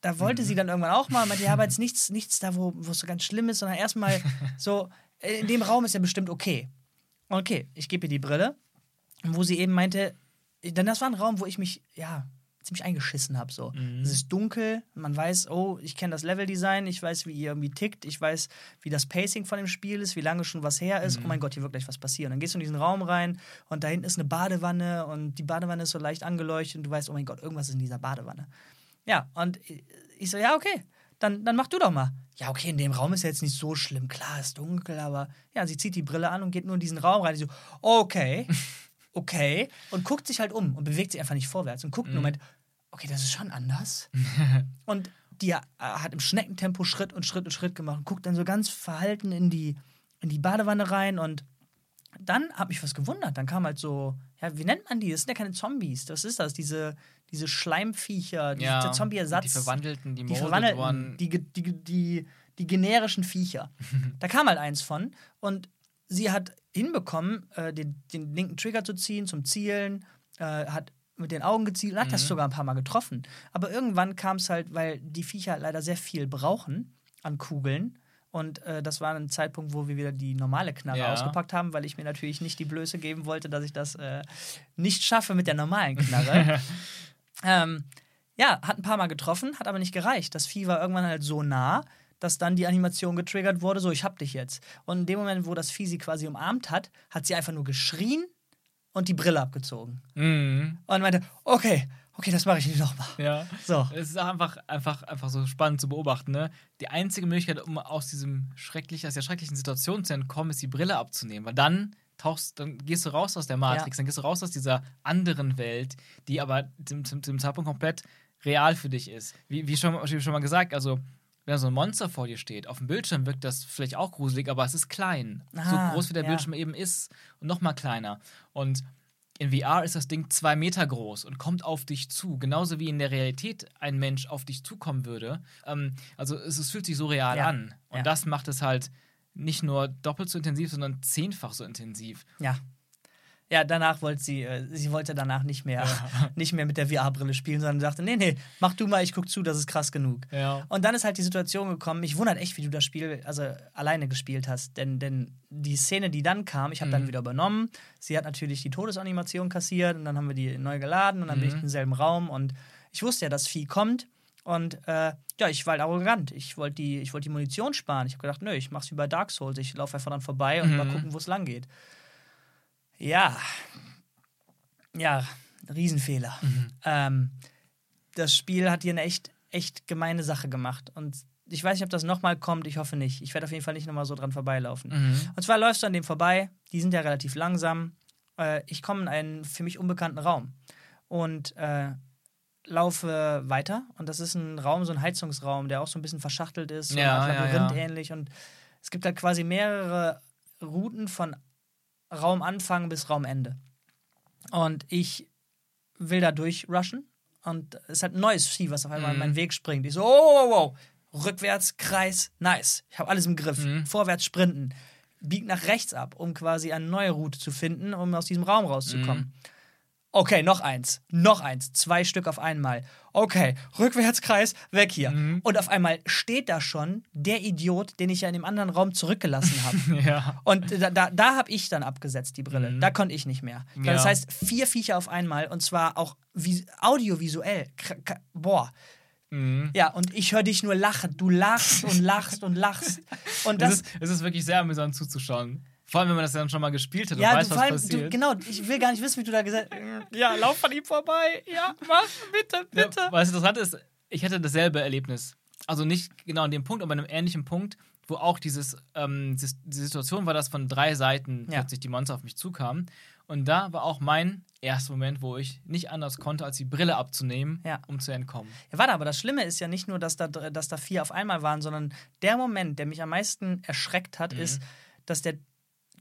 da wollte mhm. sie dann irgendwann auch mal, meinte, ja, aber jetzt nichts, nichts da, wo es so ganz schlimm ist, sondern erstmal so, in dem Raum ist ja bestimmt okay. Okay, ich gebe ihr die Brille, wo sie eben meinte, denn das war ein Raum, wo ich mich, ja, ziemlich eingeschissen habe. So. Mhm. Es ist dunkel, man weiß, oh, ich kenne das Leveldesign, ich weiß, wie ihr irgendwie tickt, ich weiß, wie das Pacing von dem Spiel ist, wie lange schon was her ist. Mhm. Oh mein Gott, hier wird gleich was passieren. Dann gehst du in diesen Raum rein und da hinten ist eine Badewanne und die Badewanne ist so leicht angeleuchtet und du weißt, oh mein Gott, irgendwas ist in dieser Badewanne. Ja, und ich so, ja, okay, dann, dann mach du doch mal. Ja, okay, in dem Raum ist ja jetzt nicht so schlimm. Klar, ist dunkel, aber ja, sie zieht die Brille an und geht nur in diesen Raum rein. Ich so, okay, okay. Und guckt sich halt um und bewegt sich einfach nicht vorwärts und guckt mhm. nur meint, okay, das ist schon anders. und die äh, hat im Schneckentempo Schritt und Schritt und Schritt gemacht und guckt dann so ganz verhalten in die, in die Badewanne rein und dann hat mich was gewundert. Dann kam halt so, ja, wie nennt man die? Das sind ja keine Zombies. Was ist das? Diese, diese Schleimviecher, ja, der Zombie-Ersatz. Die verwandelten, die, die verwandelten, die, die, die, die, generischen Viecher. da kam halt eins von und sie hat hinbekommen, äh, den, den linken Trigger zu ziehen zum Zielen, äh, hat mit den Augen gezielt und hat mhm. das sogar ein paar Mal getroffen. Aber irgendwann kam es halt, weil die Viecher leider sehr viel brauchen an Kugeln. Und äh, das war ein Zeitpunkt, wo wir wieder die normale Knarre ja. ausgepackt haben, weil ich mir natürlich nicht die Blöße geben wollte, dass ich das äh, nicht schaffe mit der normalen Knarre. ähm, ja, hat ein paar Mal getroffen, hat aber nicht gereicht. Das Vieh war irgendwann halt so nah, dass dann die Animation getriggert wurde, so ich hab dich jetzt. Und in dem Moment, wo das Vieh sie quasi umarmt hat, hat sie einfach nur geschrien und die Brille abgezogen. Mhm. Und meinte, okay, okay, das mache ich nicht nochmal. Ja. So. Es ist einfach, einfach, einfach so spannend zu beobachten. Ne? Die einzige Möglichkeit, um aus diesem schrecklichen, aus der schrecklichen Situation zu entkommen, ist die Brille abzunehmen. Weil dann tauchst, dann gehst du raus aus der Matrix, ja. dann gehst du raus aus dieser anderen Welt, die aber zum, zum, zum Zeitpunkt komplett real für dich ist. Wie, wie, schon, wie schon mal gesagt, also wenn so ein Monster vor dir steht, auf dem Bildschirm wirkt das vielleicht auch gruselig, aber es ist klein. Ah, so groß wie der ja. Bildschirm eben ist und noch mal kleiner. Und in VR ist das Ding zwei Meter groß und kommt auf dich zu, genauso wie in der Realität ein Mensch auf dich zukommen würde. Ähm, also es, es, fühlt sich so real ja. an. Und ja. das macht es halt nicht nur doppelt so intensiv, sondern zehnfach so intensiv. Ja. Ja, danach wollte sie, äh, sie wollte danach nicht mehr, ja. nicht mehr mit der VR-Brille spielen, sondern sagte, nee, nee, mach du mal, ich guck zu, das ist krass genug. Ja. Und dann ist halt die Situation gekommen, mich wundert echt, wie du das Spiel also alleine gespielt hast, denn, denn die Szene, die dann kam, ich habe mhm. dann wieder übernommen, sie hat natürlich die Todesanimation kassiert und dann haben wir die neu geladen und dann mhm. bin ich mhm. im selben Raum und ich wusste ja, dass Vieh kommt und äh, ja, ich war halt arrogant. Ich wollte die, wollt die Munition sparen. Ich habe gedacht, nö, ich mach's wie bei Dark Souls. Ich laufe einfach dann vorbei und mhm. mal gucken, wo es lang geht. Ja. Ja, Riesenfehler. Mhm. Ähm, das Spiel hat hier eine echt, echt gemeine Sache gemacht. Und ich weiß nicht, ob das nochmal kommt. Ich hoffe nicht. Ich werde auf jeden Fall nicht nochmal so dran vorbeilaufen. Mhm. Und zwar läufst du an dem vorbei. Die sind ja relativ langsam. Äh, ich komme in einen für mich unbekannten Raum. Und äh, laufe weiter. Und das ist ein Raum, so ein Heizungsraum, der auch so ein bisschen verschachtelt ist. So ja, Labyrinth ähnlich. Ja, ja. Und es gibt halt quasi mehrere Routen von Raumanfang bis Raumende. Und ich will da durchrushen und es ist halt ein neues Vieh, was auf einmal mhm. in meinen Weg springt. Ich so, oh, wow, wow, rückwärts, Kreis, nice. Ich habe alles im Griff. Mhm. Vorwärts sprinten. Biegt nach rechts ab, um quasi eine neue Route zu finden, um aus diesem Raum rauszukommen. Mhm. Okay, noch eins. Noch eins. Zwei Stück auf einmal. Okay, Rückwärtskreis, weg hier. Mhm. Und auf einmal steht da schon der Idiot, den ich ja in dem anderen Raum zurückgelassen habe. ja. Und da, da, da habe ich dann abgesetzt, die Brille. Mhm. Da konnte ich nicht mehr. Ja. Das heißt, vier Viecher auf einmal und zwar auch audiovisuell. Boah. Mhm. Ja, und ich höre dich nur lachen. Du lachst und lachst und lachst. Und das es, ist, es ist wirklich sehr amüsant zuzuschauen. Vor allem, wenn man das dann schon mal gespielt hat und ja, weiß, du, was allem, passiert. Du, genau, ich will gar nicht wissen, wie du da gesagt hast. Ja, lauf an ihm vorbei. Ja, mach, bitte, bitte. Ja, was interessant ist, ich hatte dasselbe Erlebnis. Also nicht genau an dem Punkt, aber an einem ähnlichen Punkt, wo auch dieses, ähm, die Situation war, dass von drei Seiten ja. plötzlich die Monster auf mich zukamen. Und da war auch mein erster Moment, wo ich nicht anders konnte, als die Brille abzunehmen, ja. um zu entkommen. Ja, warte, aber das Schlimme ist ja nicht nur, dass da, dass da vier auf einmal waren, sondern der Moment, der mich am meisten erschreckt hat, mhm. ist, dass der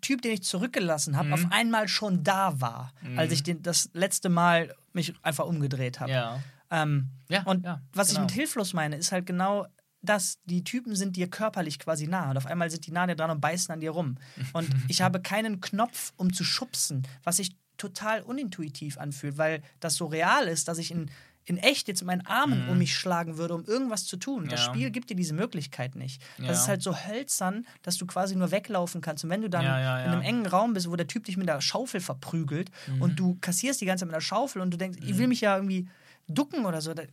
Typ, den ich zurückgelassen habe, mhm. auf einmal schon da war, mhm. als ich den, das letzte Mal mich einfach umgedreht habe. Ja. Ähm, ja, und ja, was genau. ich mit hilflos meine, ist halt genau, dass die Typen sind dir körperlich quasi nah und auf einmal sind die nah dir dran und beißen an dir rum. Und ich habe keinen Knopf, um zu schubsen, was sich total unintuitiv anfühlt, weil das so real ist, dass ich in, in echt jetzt mit meinen Armen um mich schlagen würde, um irgendwas zu tun. Das Ja. Spiel gibt dir diese Möglichkeit nicht. Ja. Das ist halt so hölzern, dass du quasi nur weglaufen kannst. Und wenn du dann Ja, in einem engen Raum bist, wo der Typ dich mit der Schaufel verprügelt Mhm. und du kassierst die ganze Zeit mit der Schaufel und du denkst, ich will mich ja irgendwie ducken oder so, da,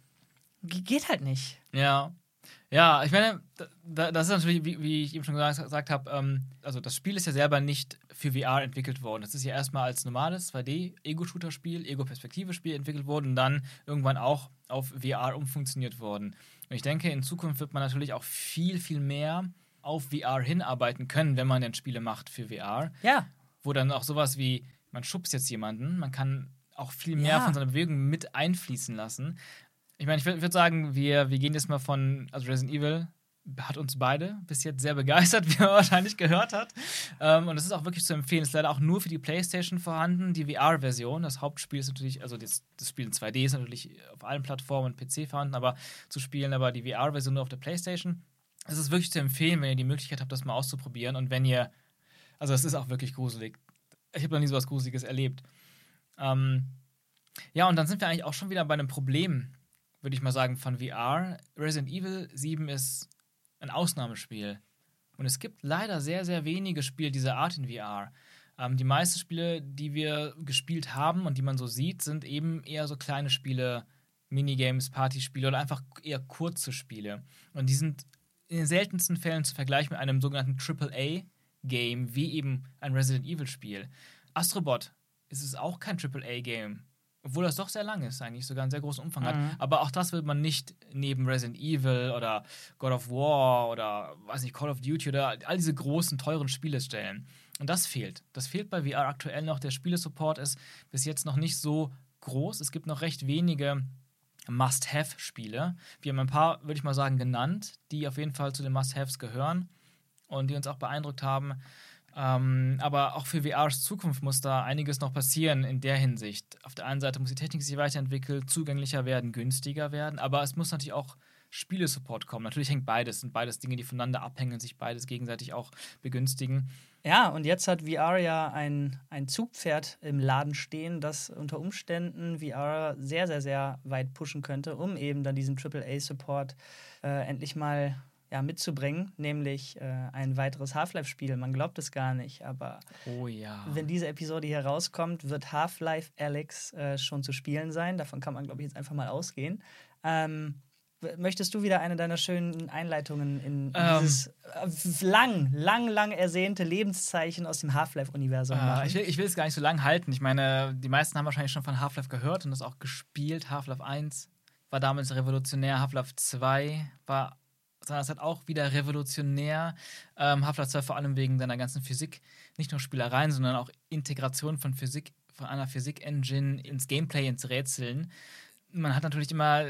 ge- geht halt nicht. Ja. Ja, ich meine, da, das ist natürlich, wie, ich eben schon gesagt, gesagt habe, ähm, also das Spiel ist ja selber nicht für VR entwickelt worden. Das ist ja erstmal als normales 2D-Ego-Shooter-Spiel, Ego-Perspektive-Spiel entwickelt worden und dann irgendwann auch auf VR umfunktioniert worden. Und ich denke, in Zukunft wird man natürlich auch viel, viel mehr auf VR hinarbeiten können, wenn man denn Spiele macht für VR Ja, wo dann auch sowas wie, man schubst jetzt jemanden, man kann auch viel mehr Ja. von seiner Bewegung mit einfließen lassen. Ich meine, ich würde würd sagen, wir, wir gehen jetzt mal von, also Resident Evil hat uns beide bis jetzt sehr begeistert, wie man wahrscheinlich gehört hat. Ähm, und es ist auch wirklich zu empfehlen. Es ist leider auch nur für die PlayStation vorhanden, die VR-Version. Das Hauptspiel ist natürlich, also das, das Spiel in 2D ist natürlich auf allen Plattformen und PC vorhanden, aber zu spielen, aber die VR-Version nur auf der PlayStation. Es ist wirklich zu empfehlen, wenn ihr die Möglichkeit habt, das mal auszuprobieren. Und wenn ihr, also es ist auch wirklich gruselig. Ich habe noch nie so was Gruseliges erlebt. Ähm, ja, und dann sind wir eigentlich auch schon wieder bei einem Problem, würde ich mal sagen, von VR. Resident Evil 7 ist ein Ausnahmespiel. Und es gibt leider sehr, sehr wenige Spiele dieser Art in VR. Ähm, die meisten Spiele, die wir gespielt haben und die man so sieht, sind eben eher so kleine Spiele, Minigames, Partyspiele oder einfach eher kurze Spiele. Und die sind in den seltensten Fällen zu vergleichen mit einem sogenannten AAA-Game, wie eben ein Resident Evil-Spiel. Astrobot ist es auch kein AAA-Game. Obwohl das doch sehr lang ist, eigentlich sogar einen sehr großen Umfang hat. Aber auch das wird man nicht neben Resident Evil oder God of War oder weiß nicht, Call of Duty oder all diese großen, teuren Spiele stellen. Und das fehlt. Das fehlt bei VR aktuell noch. Der Spielesupport ist bis jetzt noch nicht so groß. Es gibt noch recht wenige Must-Have-Spiele. Wir haben ein paar, würde ich mal sagen, genannt, die auf jeden Fall zu den Must-Haves gehören und die uns auch beeindruckt haben. Ähm, aber auch für VRs Zukunft muss da einiges noch passieren in der Hinsicht. Auf der einen Seite muss die Technik sich weiterentwickeln, zugänglicher werden, günstiger werden, aber es muss natürlich auch Spielesupport kommen. Natürlich hängt beides, sind beides Dinge, die voneinander abhängen sich beides gegenseitig auch begünstigen. Ja, und jetzt hat VR ja ein, ein Zugpferd im Laden stehen, das unter Umständen VR sehr, sehr, sehr weit pushen könnte, um eben dann diesen AAA-Support äh, endlich mal ja, mitzubringen, nämlich äh, ein weiteres Half-Life-Spiel. Man glaubt es gar nicht, aber Oh ja. wenn diese Episode hier rauskommt, wird Half-Life Alex äh, schon zu spielen sein. Davon kann man, glaube ich, jetzt einfach mal ausgehen. Ähm, möchtest du wieder eine deiner schönen Einleitungen in, in Ähm. dieses äh, lang, lang, lang ersehnte Lebenszeichen aus dem Half-Life-Universum Äh, machen? ich, will, ich will es gar nicht so lang halten. Ich meine, die meisten haben wahrscheinlich schon von Half-Life gehört und das auch gespielt. Half-Life 1 war damals revolutionär. Half-Life 2 war seinerzeit auch wieder revolutionär. Ähm, Half-Life 2 vor allem wegen seiner ganzen Physik. Nicht nur Spielereien, sondern auch Integration von Physik, von einer Physik-Engine ins Gameplay, ins Rätseln. Man hat natürlich immer,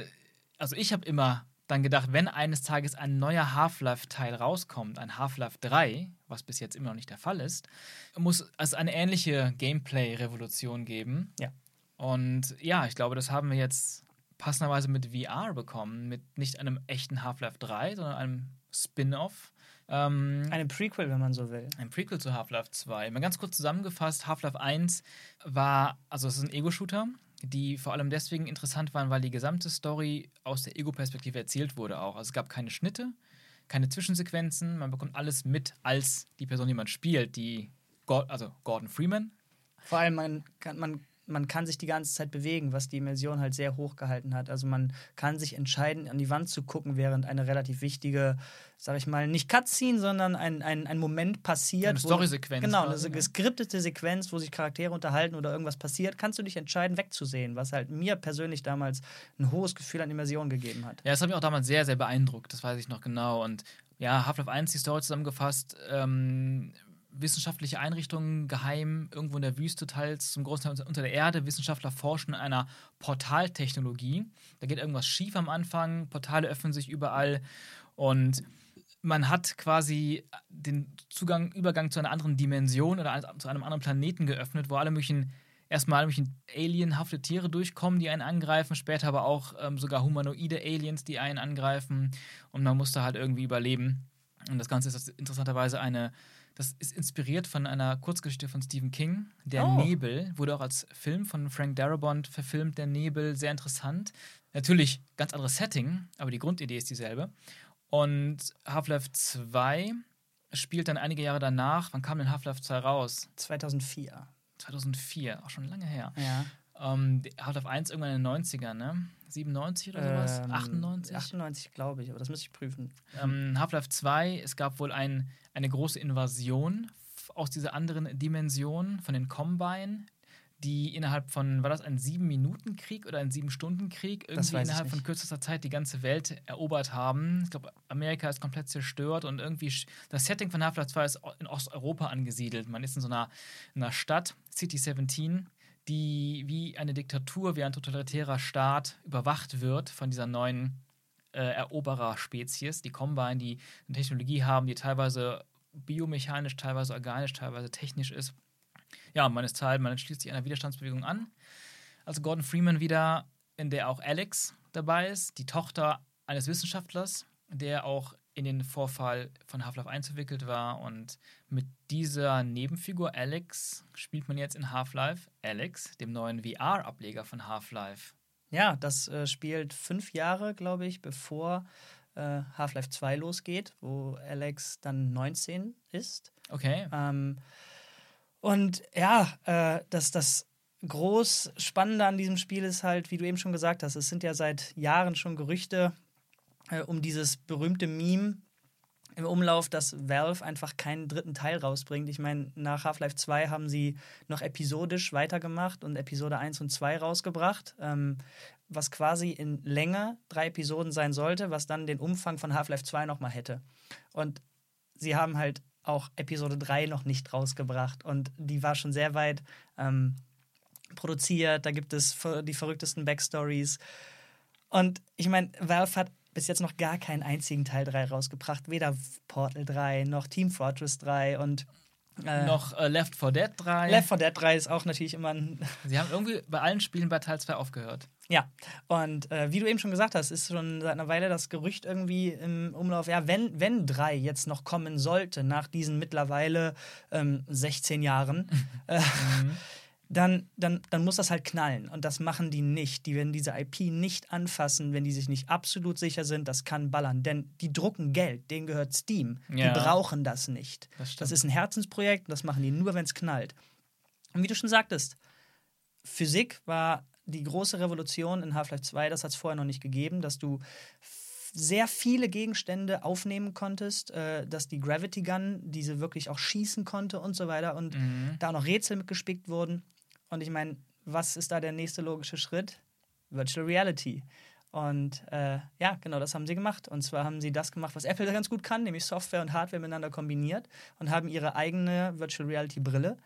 also ich habe immer dann gedacht, wenn eines Tages ein neuer Half-Life-Teil rauskommt, ein Half-Life 3, was bis jetzt immer noch nicht der Fall ist, muss es eine ähnliche Gameplay-Revolution geben. Ja. Und ja, ich glaube, das haben wir jetzt passenderweise mit VR bekommen, mit nicht einem echten Half-Life 3, sondern einem Spin-off. Ähm, Eine Prequel, wenn man so will. ein Prequel zu Half-Life 2. Mal ganz kurz zusammengefasst, Half-Life 1 war, also es ist ein Ego-Shooter, die vor allem deswegen interessant waren, weil die gesamte Story aus der Ego-Perspektive erzählt wurde auch. Also es gab keine Schnitte, keine Zwischensequenzen, man bekommt alles mit als die Person, die man spielt, die, Gor also Gordon Freeman. Vor allem, man kann, man, man kann sich die ganze Zeit bewegen, was die Immersion halt sehr hoch gehalten hat. Also man kann sich entscheiden, an die Wand zu gucken, während eine relativ wichtige, sag ich mal, nicht Cutscene, sondern ein, ein, ein Moment passiert. Eine Storysequenz Genau, eine ja. geskriptete Sequenz, wo sich Charaktere unterhalten oder irgendwas passiert, kannst du dich entscheiden, wegzusehen, was halt mir persönlich damals ein hohes Gefühl an Immersion gegeben hat. Ja, das hat mich auch damals sehr, sehr beeindruckt, das weiß ich noch genau. Und ja, Half-Life 1, die Story zusammengefasst, ähm, wissenschaftliche Einrichtungen geheim, irgendwo in der Wüste teils, zum großen Teil unter der Erde. Wissenschaftler forschen an einer Portaltechnologie. Da geht irgendwas schief am Anfang, Portale öffnen sich überall und man hat quasi den Zugang, Übergang zu einer anderen Dimension oder zu einem anderen Planeten geöffnet, wo alle möglichen erstmal nämlich alienhafte Tiere durchkommen, die einen angreifen, später aber auch ähm, sogar humanoide Aliens, die einen angreifen und man musste halt irgendwie überleben. Und das Ganze ist interessanterweise eine, das ist inspiriert von einer Kurzgeschichte von Stephen King, Der Oh. Nebel, wurde auch als Film von Frank Darabont verfilmt, Der Nebel, sehr interessant. Natürlich ganz anderes Setting, aber die Grundidee ist dieselbe. Und Half-Life 2 spielt dann einige Jahre danach, wann kam denn Half-Life 2 raus? 2004. 2004, auch schon lange her. Ja. Ähm, Half-Life 1 irgendwann in den 90ern, ne? 97 oder sowas? Ähm, 98? 98, glaube ich, aber das müsste ich prüfen. Ähm, Half-Life 2, es gab wohl ein, eine große Invasion aus dieser anderen Dimension von den Combine, die innerhalb von, war das ein Sieben-Minuten-Krieg oder ein Sieben-Stunden-Krieg, irgendwie innerhalb von kürzester Zeit die ganze Welt erobert haben. Ich glaube, Amerika ist komplett zerstört und irgendwie, das Setting von Half-Life 2 ist in Osteuropa angesiedelt. Man ist in so einer, in einer Stadt, City 17, die wie eine Diktatur, wie ein totalitärer Staat überwacht wird von dieser neuen äh, Eroberer-Spezies, die Combine, die eine Technologie haben, die teilweise biomechanisch, teilweise organisch, teilweise technisch ist. Ja, man ist Teil, man schließt sich einer Widerstandsbewegung an. Also Gordon Freeman wieder, in der auch Alex dabei ist, die Tochter eines Wissenschaftlers, der auch in den Vorfall von Half-Life 1 verwickelt war. Und mit dieser Nebenfigur Alex spielt man jetzt in Half-Life Alex, dem neuen VR-Ableger von Half-Life. Ja, das äh, spielt fünf Jahre, glaube ich, bevor äh, Half-Life 2 losgeht, wo Alex dann 19 ist. Okay. Ähm, und ja, äh, das, das groß Spannende an diesem Spiel ist halt, wie du eben schon gesagt hast, es sind ja seit Jahren schon Gerüchte äh, um dieses berühmte Meme im Umlauf, dass Valve einfach keinen dritten Teil rausbringt. Ich meine, nach Half-Life 2 haben sie noch episodisch weitergemacht und Episode 1 und 2 rausgebracht, ähm, was quasi in Länge drei Episoden sein sollte, was dann den Umfang von Half-Life 2 nochmal hätte. Und sie haben halt auch Episode 3 noch nicht rausgebracht und die war schon sehr weit ähm, produziert. Da gibt es die verrücktesten Backstories. Und ich meine, Valve hat bis jetzt noch gar keinen einzigen Teil 3 rausgebracht. Weder Portal 3 noch Team Fortress 3 und äh, Noch äh, Left 4 Dead 3. Left 4 Dead 3 ist auch natürlich immer ein Sie haben irgendwie bei allen Spielen bei Teil 2 aufgehört. Ja, und äh, wie du eben schon gesagt hast, ist schon seit einer Weile das Gerücht irgendwie im Umlauf, ja, wenn, wenn drei jetzt noch kommen sollte, nach diesen mittlerweile ähm, 16 Jahren, äh, dann, dann, dann muss das halt knallen. Und das machen die nicht. Die werden diese IP nicht anfassen, wenn die sich nicht absolut sicher sind, das kann ballern. Denn die drucken Geld, denen gehört Steam. Ja. Die brauchen das nicht. Das das ist ein Herzensprojekt und das machen die nur, wenn es knallt. Und wie du schon sagtest, Physik war die große Revolution in Half-Life 2, das hat es vorher noch nicht gegeben, dass du sehr viele Gegenstände aufnehmen konntest, äh, dass die Gravity Gun diese wirklich auch schießen konnte und so weiter und da auch noch Rätsel mitgespickt wurden. Und ich meine, was ist da der nächste logische Schritt? Virtual Reality. Und äh, ja, genau, das haben sie gemacht. Und zwar haben sie das gemacht, was Apple ganz gut kann, nämlich Software und Hardware miteinander kombiniert und haben ihre eigene Virtual Reality Brille,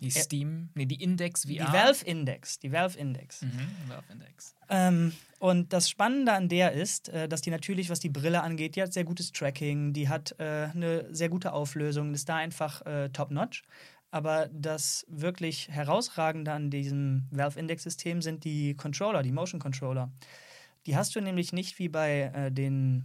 Die Steam, nee, die Index VR. die Valve Index, die Valve Index. Mhm, Valve Index. Ähm, und das Spannende an der ist, äh, dass die natürlich, was die Brille angeht, die hat sehr gutes Tracking, die hat äh, eine sehr gute Auflösung, ist da einfach äh, top-notch. Aber das wirklich Herausragende an diesem Valve Index-System sind die Controller, die Motion Controller. Die hast du nämlich nicht wie bei äh, den,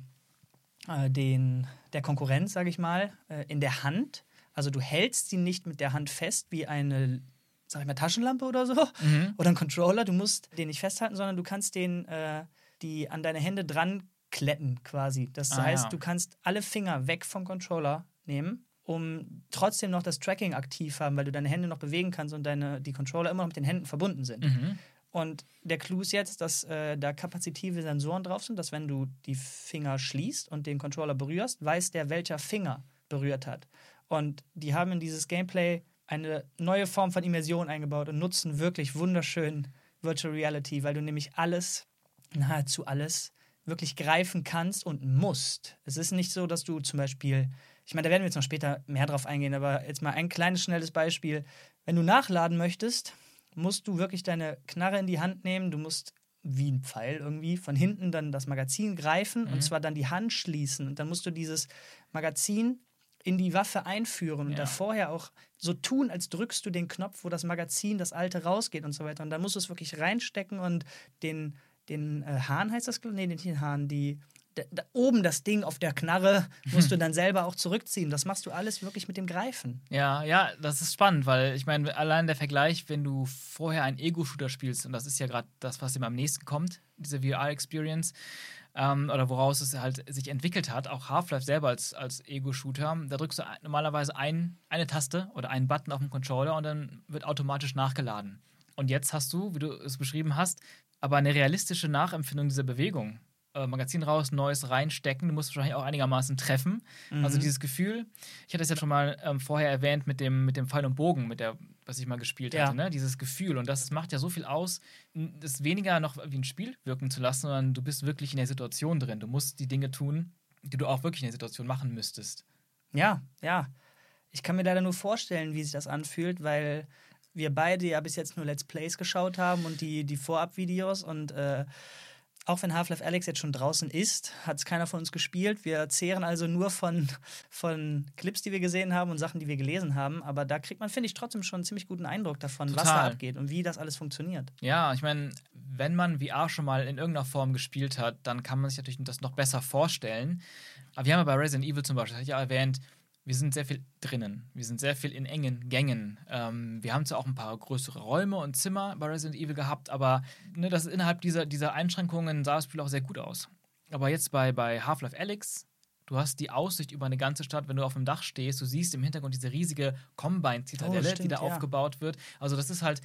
äh, den, der Konkurrenz, sage ich mal, äh, in der Hand. Also du hältst sie nicht mit der Hand fest wie eine, sag ich mal, Taschenlampe oder so Mhm. oder ein Controller. Du musst den nicht festhalten, sondern du kannst den äh, die an deine Hände dran kletten quasi. Das Ah, heißt, ja. du kannst alle Finger weg vom Controller nehmen, um trotzdem noch das Tracking aktiv haben, weil du deine Hände noch bewegen kannst und deine, die Controller immer noch mit den Händen verbunden sind. Mhm. Und der Clou ist jetzt, dass äh, da kapazitive Sensoren drauf sind, dass wenn du die Finger schließt und den Controller berührst, weiß der, welcher Finger berührt hat. Und die haben in dieses Gameplay eine neue Form von Immersion eingebaut und nutzen wirklich wunderschön Virtual Reality, weil du nämlich alles, nahezu alles, wirklich greifen kannst und musst. Es ist nicht so, dass du zum Beispiel, ich meine, da werden wir jetzt noch später mehr drauf eingehen, aber jetzt mal ein kleines, schnelles Beispiel. Wenn du nachladen möchtest, musst du wirklich deine Knarre in die Hand nehmen, du musst wie ein Pfeil irgendwie von hinten dann das Magazin greifen und zwar dann die Hand schließen und dann musst du dieses Magazin in die Waffe einführen und Ja. da vorher auch so tun, als drückst du den Knopf, wo das Magazin, das alte rausgeht und so weiter. Und dann musst du es wirklich reinstecken und den, den äh, Hahn heißt das, nee, den Hahn, die da, da oben das Ding auf der Knarre musst du dann selber auch zurückziehen. Das machst du alles wirklich mit dem Greifen. Ja, ja, das ist spannend, weil ich meine, allein der Vergleich, wenn du vorher einen Ego-Shooter spielst, und das ist ja gerade das, was ihm am nächsten kommt, diese VR-Experience, ähm, oder woraus es halt sich entwickelt hat, auch Half-Life selber als, als Ego-Shooter, da drückst du normalerweise ein, eine Taste oder einen Button auf dem Controller und dann wird automatisch nachgeladen. Und jetzt hast du, wie du es beschrieben hast, aber eine realistische Nachempfindung dieser Bewegung. Äh, Magazin raus, neues reinstecken, du musst wahrscheinlich auch einigermaßen treffen. Also dieses Gefühl, ich hatte es ja schon mal ähm, vorher erwähnt mit dem, mit dem Pfeil und Bogen, mit der, was ich mal gespielt Ja. hatte, ne? Dieses Gefühl. Und das macht ja so viel aus, das weniger noch wie ein Spiel wirken zu lassen, sondern du bist wirklich in der Situation drin. Du musst die Dinge tun, die du auch wirklich in der Situation machen müsstest. Ja, ja. Ich kann mir leider nur vorstellen, wie sich das anfühlt, weil wir beide ja bis jetzt nur Let's Plays geschaut haben und die, die Vorab-Videos und äh, auch wenn Half-Life Alex jetzt schon draußen ist, hat es keiner von uns gespielt. Wir zehren also nur von, von Clips, die wir gesehen haben und Sachen, die wir gelesen haben. Aber da kriegt man, finde ich, trotzdem schon einen ziemlich guten Eindruck davon, was da Total. abgeht und wie das alles funktioniert. Ja, ich meine, wenn man VR schon mal in irgendeiner Form gespielt hat, dann kann man sich natürlich das noch besser vorstellen. Aber wir haben ja bei Resident Evil zum Beispiel, das hatte ich ja erwähnt, wir sind sehr viel drinnen. Wir sind sehr viel in engen Gängen. Ähm, wir haben zwar auch ein paar größere Räume und Zimmer bei Resident Evil gehabt, aber ne, das ist innerhalb dieser, dieser Einschränkungen sah das Spiel auch sehr gut aus. Aber jetzt bei, bei Half-Life Alyx, du hast die Aussicht über eine ganze Stadt, wenn du auf dem Dach stehst, du siehst im Hintergrund diese riesige Combine-Zitadelle, Oh, die da ja. aufgebaut wird. Also das ist halt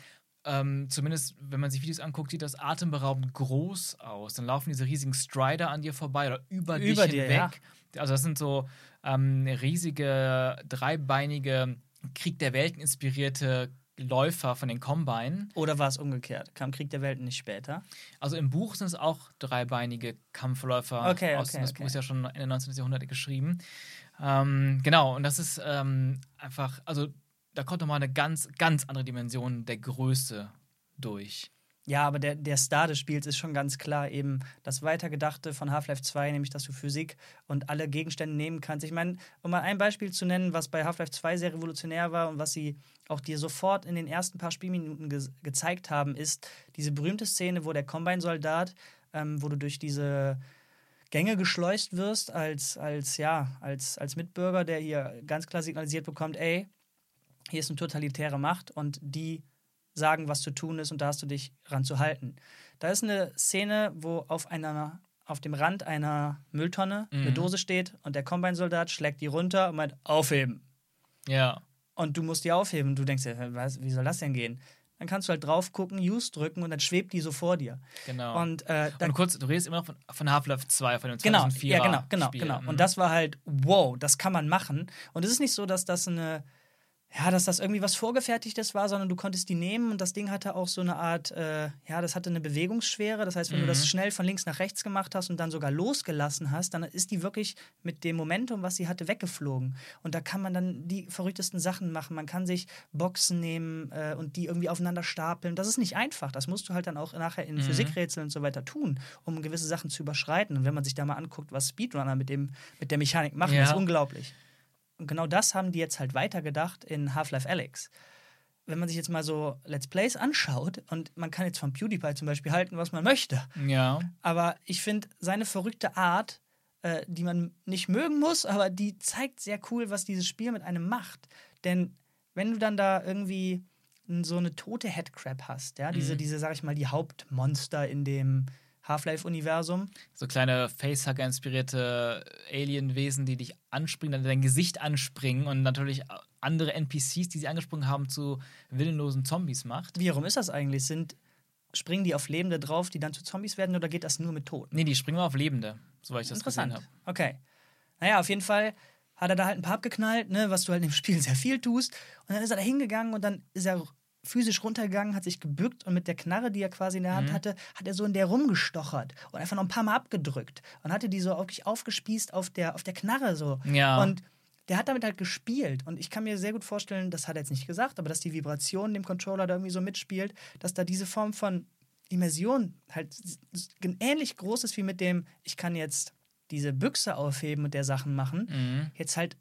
ähm, zumindest wenn man sich Videos anguckt, sieht das atemberaubend groß aus. Dann laufen diese riesigen Strider an dir vorbei oder über, dich Über dir, hinweg. Also das sind so ähm, riesige, dreibeinige, Krieg der Welten inspirierte Läufer von den Combine. Oder war es umgekehrt? Kam Krieg der Welten nicht später? Also im Buch sind es auch dreibeinige Kampfläufer. Okay, aus, okay, das okay. Buch ist ja schon Ende 19. Jahrhundert geschrieben. Ähm, genau, und das ist ähm, einfach, also da kommt nochmal eine ganz, ganz andere Dimension der Größe durch. Ja, aber der, der Star des Spiels ist schon ganz klar eben das Weitergedachte von Half-Life 2, nämlich dass du Physik und alle Gegenstände nehmen kannst. Ich meine, um mal ein Beispiel zu nennen, was bei Half-Life 2 sehr revolutionär war und was sie auch dir sofort in den ersten paar Spielminuten ge gezeigt haben, ist diese berühmte Szene, wo der Combine-Soldat, ähm, wo du durch diese Gänge geschleust wirst als, als, ja, als, als Mitbürger, der hier ganz klar signalisiert bekommt, ey, hier ist eine totalitäre Macht und die sagen, was zu tun ist und da hast du dich ran zu halten. Da ist eine Szene, wo auf einer auf dem Rand einer Mülltonne eine Mhm. Dose steht und der Combine-Soldat schlägt die runter und meint, aufheben. Ja. Und du musst die aufheben. Und du denkst dir, was, wie soll das denn gehen? Dann kannst du halt drauf gucken, Use drücken und dann schwebt die so vor dir. Genau. Und, äh, Und kurz, du redest immer noch von, von Half-Life 2, von dem 2004er Genau, ja, genau, genau, Spiel. genau. Mhm. Und das war halt, wow, das kann man machen. Und es ist nicht so, dass das eine, ja, dass das irgendwie was Vorgefertigtes war, sondern du konntest die nehmen und das Ding hatte auch so eine Art, äh, ja, das hatte eine Bewegungsschwere. Das heißt, wenn du Mhm. das schnell von links nach rechts gemacht hast und dann sogar losgelassen hast, dann ist die wirklich mit dem Momentum, was sie hatte, weggeflogen. Und da kann man dann die verrücktesten Sachen machen. Man kann sich Boxen nehmen äh, und die irgendwie aufeinander stapeln. Das ist nicht einfach. Das musst du halt dann auch nachher in Mhm. Physikrätseln und so weiter tun, um gewisse Sachen zu überschreiten. Und wenn man sich da mal anguckt, was Speedrunner mit, dem, mit der Mechanik machen, Ja. ist unglaublich. Und genau das haben die jetzt halt weitergedacht in Half-Life Alyx. Wenn man sich jetzt mal so Let's Plays anschaut und man kann jetzt von PewDiePie zum Beispiel halten, was man möchte, Ja. aber ich finde seine verrückte Art, äh, die man nicht mögen muss, aber die zeigt sehr cool, was dieses Spiel mit einem macht. Denn wenn du dann da irgendwie so eine tote Headcrab hast, ja, diese, Mhm. diese, sag ich mal, die Hauptmonster in dem Half-Life-Universum, So kleine Facehugger-inspirierte Alienwesen, die dich anspringen, dann dein Gesicht anspringen und natürlich andere NPCs, die sie angesprungen haben, zu willenlosen Zombies macht. wie herum ist das eigentlich? Sind, springen die auf Lebende drauf, die dann zu Zombies werden, oder geht das nur mit Toten? Nee, die springen auf Lebende, soweit ich das gesehen Interessant. habe. Okay. Naja, auf jeden Fall hat er da halt ein paar abgeknallt, ne, was du halt im Spiel sehr viel tust. Und dann ist er da hingegangen und dann ist er physisch runtergegangen, hat sich gebückt und mit der Knarre, die er quasi in der Hand Mhm. hatte, hat er so in der rumgestochert und einfach noch ein paar Mal abgedrückt und hatte die so wirklich aufgespießt auf der, auf der Knarre so. Ja. Und der hat damit halt gespielt und ich kann mir sehr gut vorstellen, das hat er jetzt nicht gesagt, aber dass die Vibration dem Controller da irgendwie so mitspielt, dass da diese Form von Immersion halt ähnlich groß ist wie mit dem, ich kann jetzt diese Büchse aufheben und der Sachen machen, Mhm. jetzt halt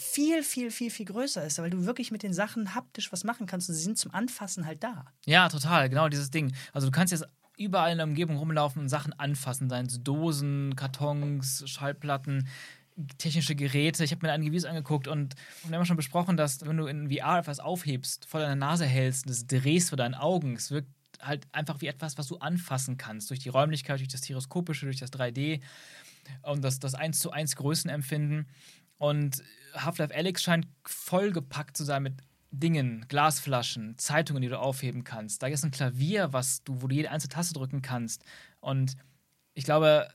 viel, viel, viel, viel größer ist, weil du wirklich mit den Sachen haptisch was machen kannst und sie sind zum Anfassen halt da. Ja, total, genau dieses Ding. Also du kannst jetzt überall in der Umgebung rumlaufen und Sachen anfassen, seien es Dosen, Kartons, Schallplatten, technische Geräte. Ich habe mir ein Videos angeguckt und wir haben schon besprochen, dass wenn du in VR etwas aufhebst, vor deiner Nase hältst und es drehst vor deinen Augen, es wirkt halt einfach wie etwas, was du anfassen kannst, durch die Räumlichkeit, durch das Stereoskopische, durch das 3D und das, das 1 zu 1 Größenempfinden. Und Half-Life Alyx scheint vollgepackt zu sein mit Dingen, Glasflaschen, Zeitungen, die du aufheben kannst. Da ist ein Klavier, was du, wo du jede einzelne Taste drücken kannst. Und ich glaube,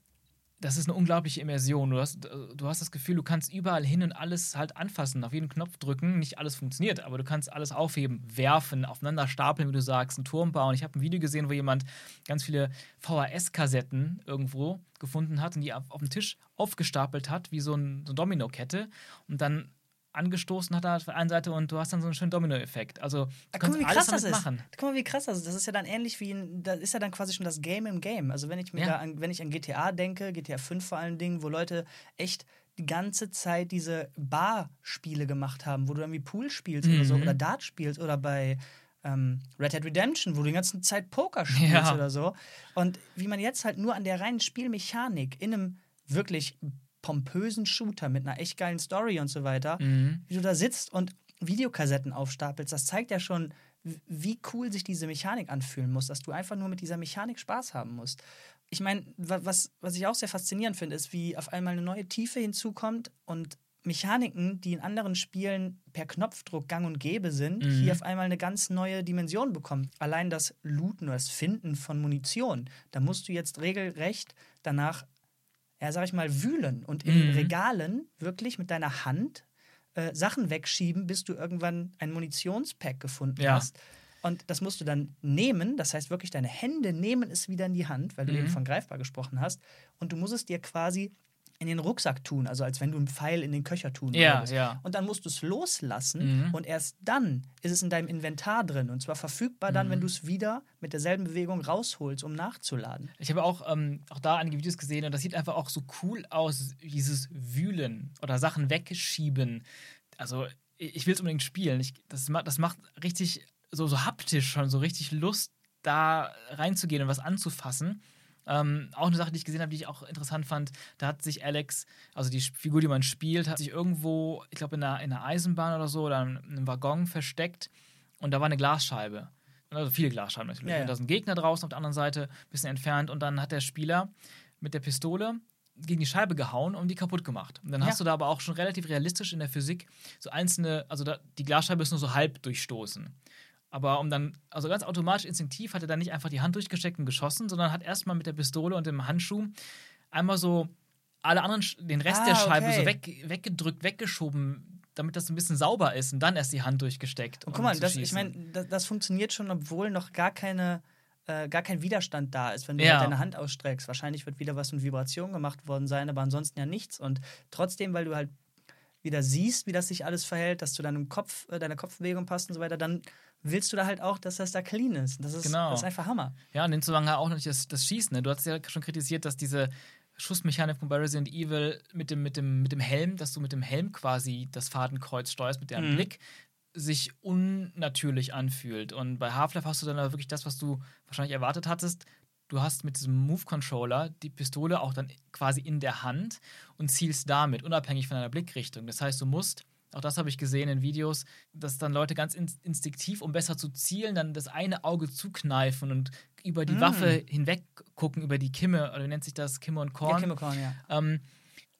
das ist eine unglaubliche Immersion. Du hast, du hast das Gefühl, du kannst überall hin und alles halt anfassen, auf jeden Knopf drücken. Nicht alles funktioniert, aber du kannst alles aufheben, werfen, aufeinander stapeln, wie du sagst, einen Turm bauen. Ich habe ein Video gesehen, wo jemand ganz viele VHS-Kassetten irgendwo gefunden hat und die auf, auf dem Tisch aufgestapelt hat, wie so, ein, so eine Domino-Kette. Und dann angestoßen hat auf der einen Seite und du hast dann so einen schönen Domino-Effekt. Also du Ah, kannst guck mal, wie alles krass das damit ist. machen. Guck mal, wie krass das ist. Das ist ja dann ähnlich wie ein, das ist ja dann quasi schon das Game im Game. Also wenn ich mir Ja. da an, wenn ich an GTA denke, GTA 5 vor allen Dingen, wo Leute echt die ganze Zeit diese Bar-Spiele gemacht haben, wo du irgendwie Pool spielst oder so Mhm. oder Dart spielst oder bei ähm, Red Dead Redemption, wo du die ganze Zeit Poker spielst Ja. oder so. Und wie man jetzt halt nur an der reinen Spielmechanik in einem wirklich pompösen Shooter mit einer echt geilen Story und so weiter, Mhm. wie du da sitzt und Videokassetten aufstapelst, das zeigt ja schon, wie cool sich diese Mechanik anfühlen muss, dass du einfach nur mit dieser Mechanik Spaß haben musst. Ich meine, wa- was, was ich auch sehr faszinierend finde, ist, wie auf einmal eine neue Tiefe hinzukommt und Mechaniken, die in anderen Spielen per Knopfdruck gang und gäbe sind, Mhm. hier auf einmal eine ganz neue Dimension bekommen. Allein das Looten oder das Finden von Munition, da musst du jetzt regelrecht danach, ja, sag ich mal, wühlen und in Mhm. Regalen wirklich mit deiner Hand äh, Sachen wegschieben, bis du irgendwann ein Munitionspack gefunden Ja. hast. Und das musst du dann nehmen, das heißt wirklich deine Hände nehmen es wieder in die Hand, weil du Mhm. eben von greifbar gesprochen hast. Und du musst es dir quasi in den Rucksack tun, also als wenn du einen Pfeil in den Köcher tun Ja, würdest. ja. Und dann musst du es loslassen Mhm. und erst dann ist es in deinem Inventar drin und zwar verfügbar dann, Mhm. wenn du es wieder mit derselben Bewegung rausholst, um nachzuladen. Ich habe auch, ähm, auch da einige Videos gesehen und das sieht einfach auch so cool aus, dieses Wühlen oder Sachen wegschieben. Also, ich will es unbedingt spielen. Ich, das, das macht richtig so, so haptisch schon, so richtig Lust, da reinzugehen und was anzufassen. Ähm, auch eine Sache, die ich gesehen habe, die ich auch interessant fand, da hat sich Alex, also die Figur, die man spielt, hat sich irgendwo, ich glaube, in einer, in einer Eisenbahn oder so oder in einem Waggon versteckt und da war eine Glasscheibe. Also viele Glasscheiben natürlich. Ja, ja. Und da ist ein Gegner draußen auf der anderen Seite, ein bisschen entfernt und dann hat der Spieler mit der Pistole gegen die Scheibe gehauen und die kaputt gemacht. Und dann Ja. hast du da aber auch schon relativ realistisch in der Physik so einzelne, also da, die Glasscheibe ist nur so halb durchstoßen. Aber um dann, also ganz automatisch, instinktiv hat er dann nicht einfach die Hand durchgesteckt und geschossen, sondern hat erstmal mit der Pistole und dem Handschuh einmal so alle anderen, den Rest Ah, der Scheibe okay. so weg, weggedrückt, weggeschoben, damit das ein bisschen sauber ist und dann erst die Hand durchgesteckt. Und um guck mal, das, ich meine, das, das funktioniert schon, obwohl noch gar keine äh, gar kein Widerstand da ist, wenn du Ja. halt deine Hand ausstreckst. Wahrscheinlich wird wieder was mit Vibration gemacht worden sein, aber ansonsten ja nichts. Und trotzdem, weil du halt wieder siehst, wie das sich alles verhält, dass zu deinem Kopf, äh, deiner Kopfbewegung passt und so weiter, dann willst du da halt auch, dass das da clean ist. Das ist, Genau. das ist einfach Hammer. Ja, und in dem Zusammenhang auch natürlich das, das Schießen. Ne? Du hast ja schon kritisiert, dass diese Schussmechanik von bei Resident Evil mit dem, mit, dem, mit dem Helm, dass du mit dem Helm quasi das Fadenkreuz steuerst, mit deinem Mhm. Blick sich unnatürlich anfühlt. Und bei Half-Life hast du dann aber wirklich das, was du wahrscheinlich erwartet hattest. Du hast mit diesem Move-Controller die Pistole auch dann quasi in der Hand und zielst damit, unabhängig von deiner Blickrichtung. Das heißt, du musst, auch das habe ich gesehen in Videos, dass dann Leute ganz in instinktiv, um besser zu zielen, dann das eine Auge zukneifen und über die Mm. Waffe hinweg gucken, über die Kimme, oder wie nennt sich das, Kimme und Korn Ja, Chemikorn, ja. ähm,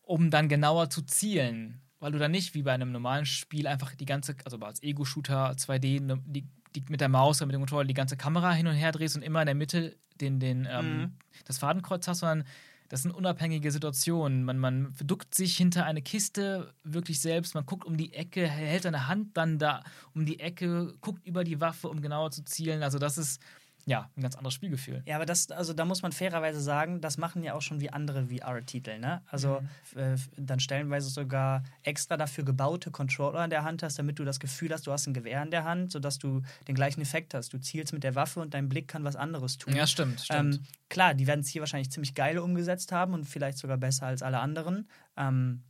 um dann genauer zu zielen. Weil du dann nicht wie bei einem normalen Spiel einfach die ganze, also als Ego-Shooter 2D, ne, die, die mit der Maus oder mit dem Controller die ganze Kamera hin und her drehst und immer in der Mitte den, den, ähm, Mhm. das Fadenkreuz hast, sondern das sind unabhängige Situationen. Man, man duckt sich hinter eine Kiste wirklich selbst, man guckt um die Ecke, hält seine Hand dann da um die Ecke, guckt über die Waffe, um genauer zu zielen. Also das ist ja ein ganz anderes Spielgefühl. Ja, aber das, also da muss man fairerweise sagen, das machen ja auch schon wie andere VR-Titel, ne? Also Mhm. äh, dann stellenweise sogar extra dafür gebaute Controller in der Hand hast, damit du das Gefühl hast, du hast ein Gewehr in der Hand, sodass du den gleichen Effekt hast. Du zielst mit der Waffe und dein Blick kann was anderes tun. Ja, stimmt, stimmt. Ähm, klar, die werden es hier wahrscheinlich ziemlich geil umgesetzt haben und vielleicht sogar besser als alle anderen. Ähm,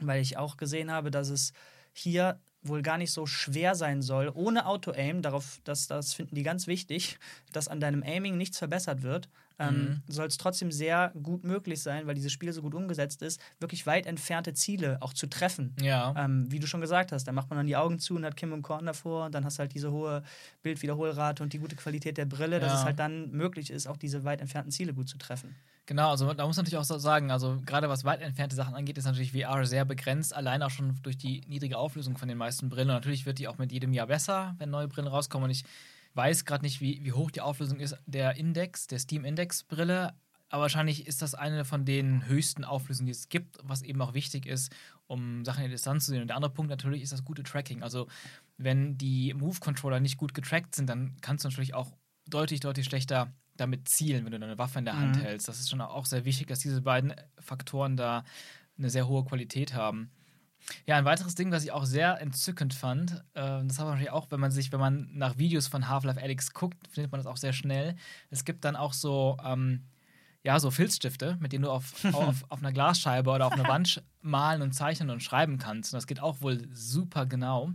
weil ich auch gesehen habe, dass es hier wohl gar nicht so schwer sein soll, ohne Auto-Aim, darauf, das, das finden die ganz wichtig, dass an deinem Aiming nichts verbessert wird, ähm, Mhm. soll es trotzdem sehr gut möglich sein, weil dieses Spiel so gut umgesetzt ist, wirklich weit entfernte Ziele auch zu treffen. Ja. Ähm, wie du schon gesagt hast, da macht man dann die Augen zu und hat Kim und Korn davor und dann hast du halt diese hohe Bildwiederholrate und die gute Qualität der Brille, dass Ja. es halt dann möglich ist, auch diese weit entfernten Ziele gut zu treffen. Genau, also da muss man natürlich auch sagen, also gerade was weit entfernte Sachen angeht, ist natürlich VR sehr begrenzt, allein auch schon durch die niedrige Auflösung von den meisten Brillen. Und natürlich wird die auch mit jedem Jahr besser, wenn neue Brillen rauskommen. Und ich weiß gerade nicht, wie, wie hoch die Auflösung ist, der Index, der Steam-Index-Brille. Aber wahrscheinlich ist das eine von den höchsten Auflösungen, die es gibt, was eben auch wichtig ist, um Sachen in der Distanz zu sehen. Und der andere Punkt natürlich ist das gute Tracking. Also, wenn die Move-Controller nicht gut getrackt sind, dann kannst du natürlich auch deutlich, deutlich schlechter damit zielen, wenn du deine Waffe in der Hand Mhm. hältst. Das ist schon auch sehr wichtig, dass diese beiden Faktoren da eine sehr hohe Qualität haben. Ja, ein weiteres Ding, was ich auch sehr entzückend fand, äh, das hat man natürlich auch, wenn man sich, wenn man nach Videos von Half-Life Alyx guckt, findet man das auch sehr schnell. Es gibt dann auch so, ähm, ja, so Filzstifte, mit denen du auf, auf, auf einer Glasscheibe oder auf einer Wand malen und zeichnen und schreiben kannst. Und das geht auch wohl super genau.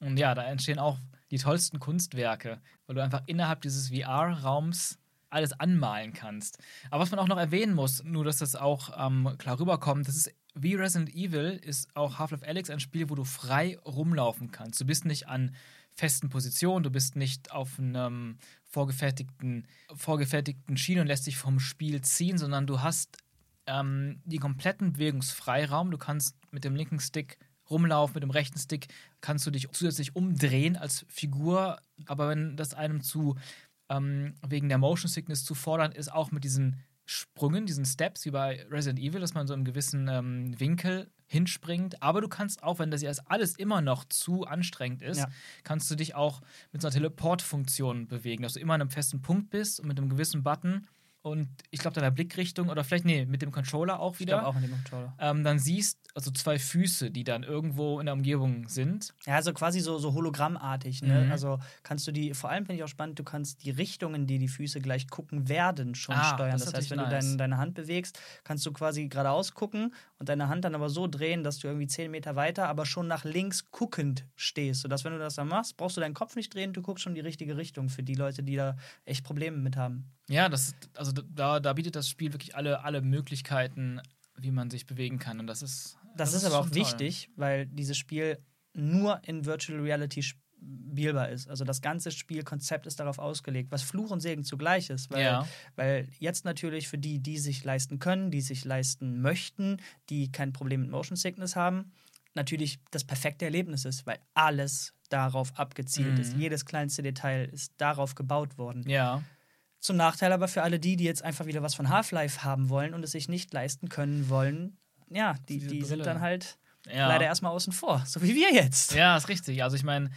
Und ja, da entstehen auch die tollsten Kunstwerke, weil du einfach innerhalb dieses VR-Raums alles anmalen kannst. Aber was man auch noch erwähnen muss, nur dass das auch ähm, klar rüberkommt, das ist wie Resident Evil ist auch Half-Life Alyx ein Spiel, wo du frei rumlaufen kannst. Du bist nicht an festen Positionen, du bist nicht auf einem vorgefertigten, vorgefertigten Schienen und lässt dich vom Spiel ziehen, sondern du hast ähm, die kompletten Bewegungsfreiraum. Du kannst mit dem linken Stick rumlaufen, mit dem rechten Stick kannst du dich zusätzlich umdrehen als Figur. Aber wenn das einem zu ähm, wegen der Motion Sickness zu fordern ist, auch mit diesen Sprüngen, diesen Steps, wie bei Resident Evil, dass man so im gewissen ähm, Winkel hinspringt. Aber du kannst auch, wenn das jetzt alles immer noch zu anstrengend ist, Ja. kannst du dich auch mit so einer Teleportfunktion bewegen, dass du immer an einem festen Punkt bist und mit einem gewissen Button und ich glaube deiner Blickrichtung oder vielleicht, nee, mit dem Controller auch Ich wieder, glaube auch mit dem Controller. ähm, dann siehst also zwei Füße, die dann irgendwo in der Umgebung sind. Ja, also quasi so, so hologrammartig. Ne? Mhm. Also kannst du die, vor allem finde ich auch spannend, du kannst die Richtungen, die die Füße gleich gucken werden, schon Ah, steuern. das Das, heißt, wenn natürlich du nice. dein, deine Hand bewegst, kannst du quasi geradeaus gucken und deine Hand dann aber so drehen, dass du irgendwie 10 Meter weiter, aber schon nach links guckend stehst. Sodass, wenn du das dann machst, brauchst du deinen Kopf nicht drehen, du guckst schon die richtige Richtung für die Leute, die da echt Probleme mit haben. Ja, das also da, da bietet das Spiel wirklich alle, alle Möglichkeiten, wie man sich bewegen kann. Und das ist. Das, ist aber auch toll. wichtig, weil dieses Spiel nur in Virtual Reality spielbar ist. Also das ganze Spielkonzept ist darauf ausgelegt, was Fluch und Segen zugleich ist. Weil, Ja. weil jetzt natürlich für die, die sich leisten können, die sich leisten möchten, die kein Problem mit Motion Sickness haben, natürlich das perfekte Erlebnis ist, weil alles darauf abgezielt Mhm. ist. Jedes kleinste Detail ist darauf gebaut worden. Ja. Zum Nachteil aber für alle die, die jetzt einfach wieder was von Half-Life haben wollen und es sich nicht leisten können wollen, ja, die, die sind dann halt ja. leider erstmal außen vor, so wie wir jetzt. Ja, ist richtig. Also ich meine,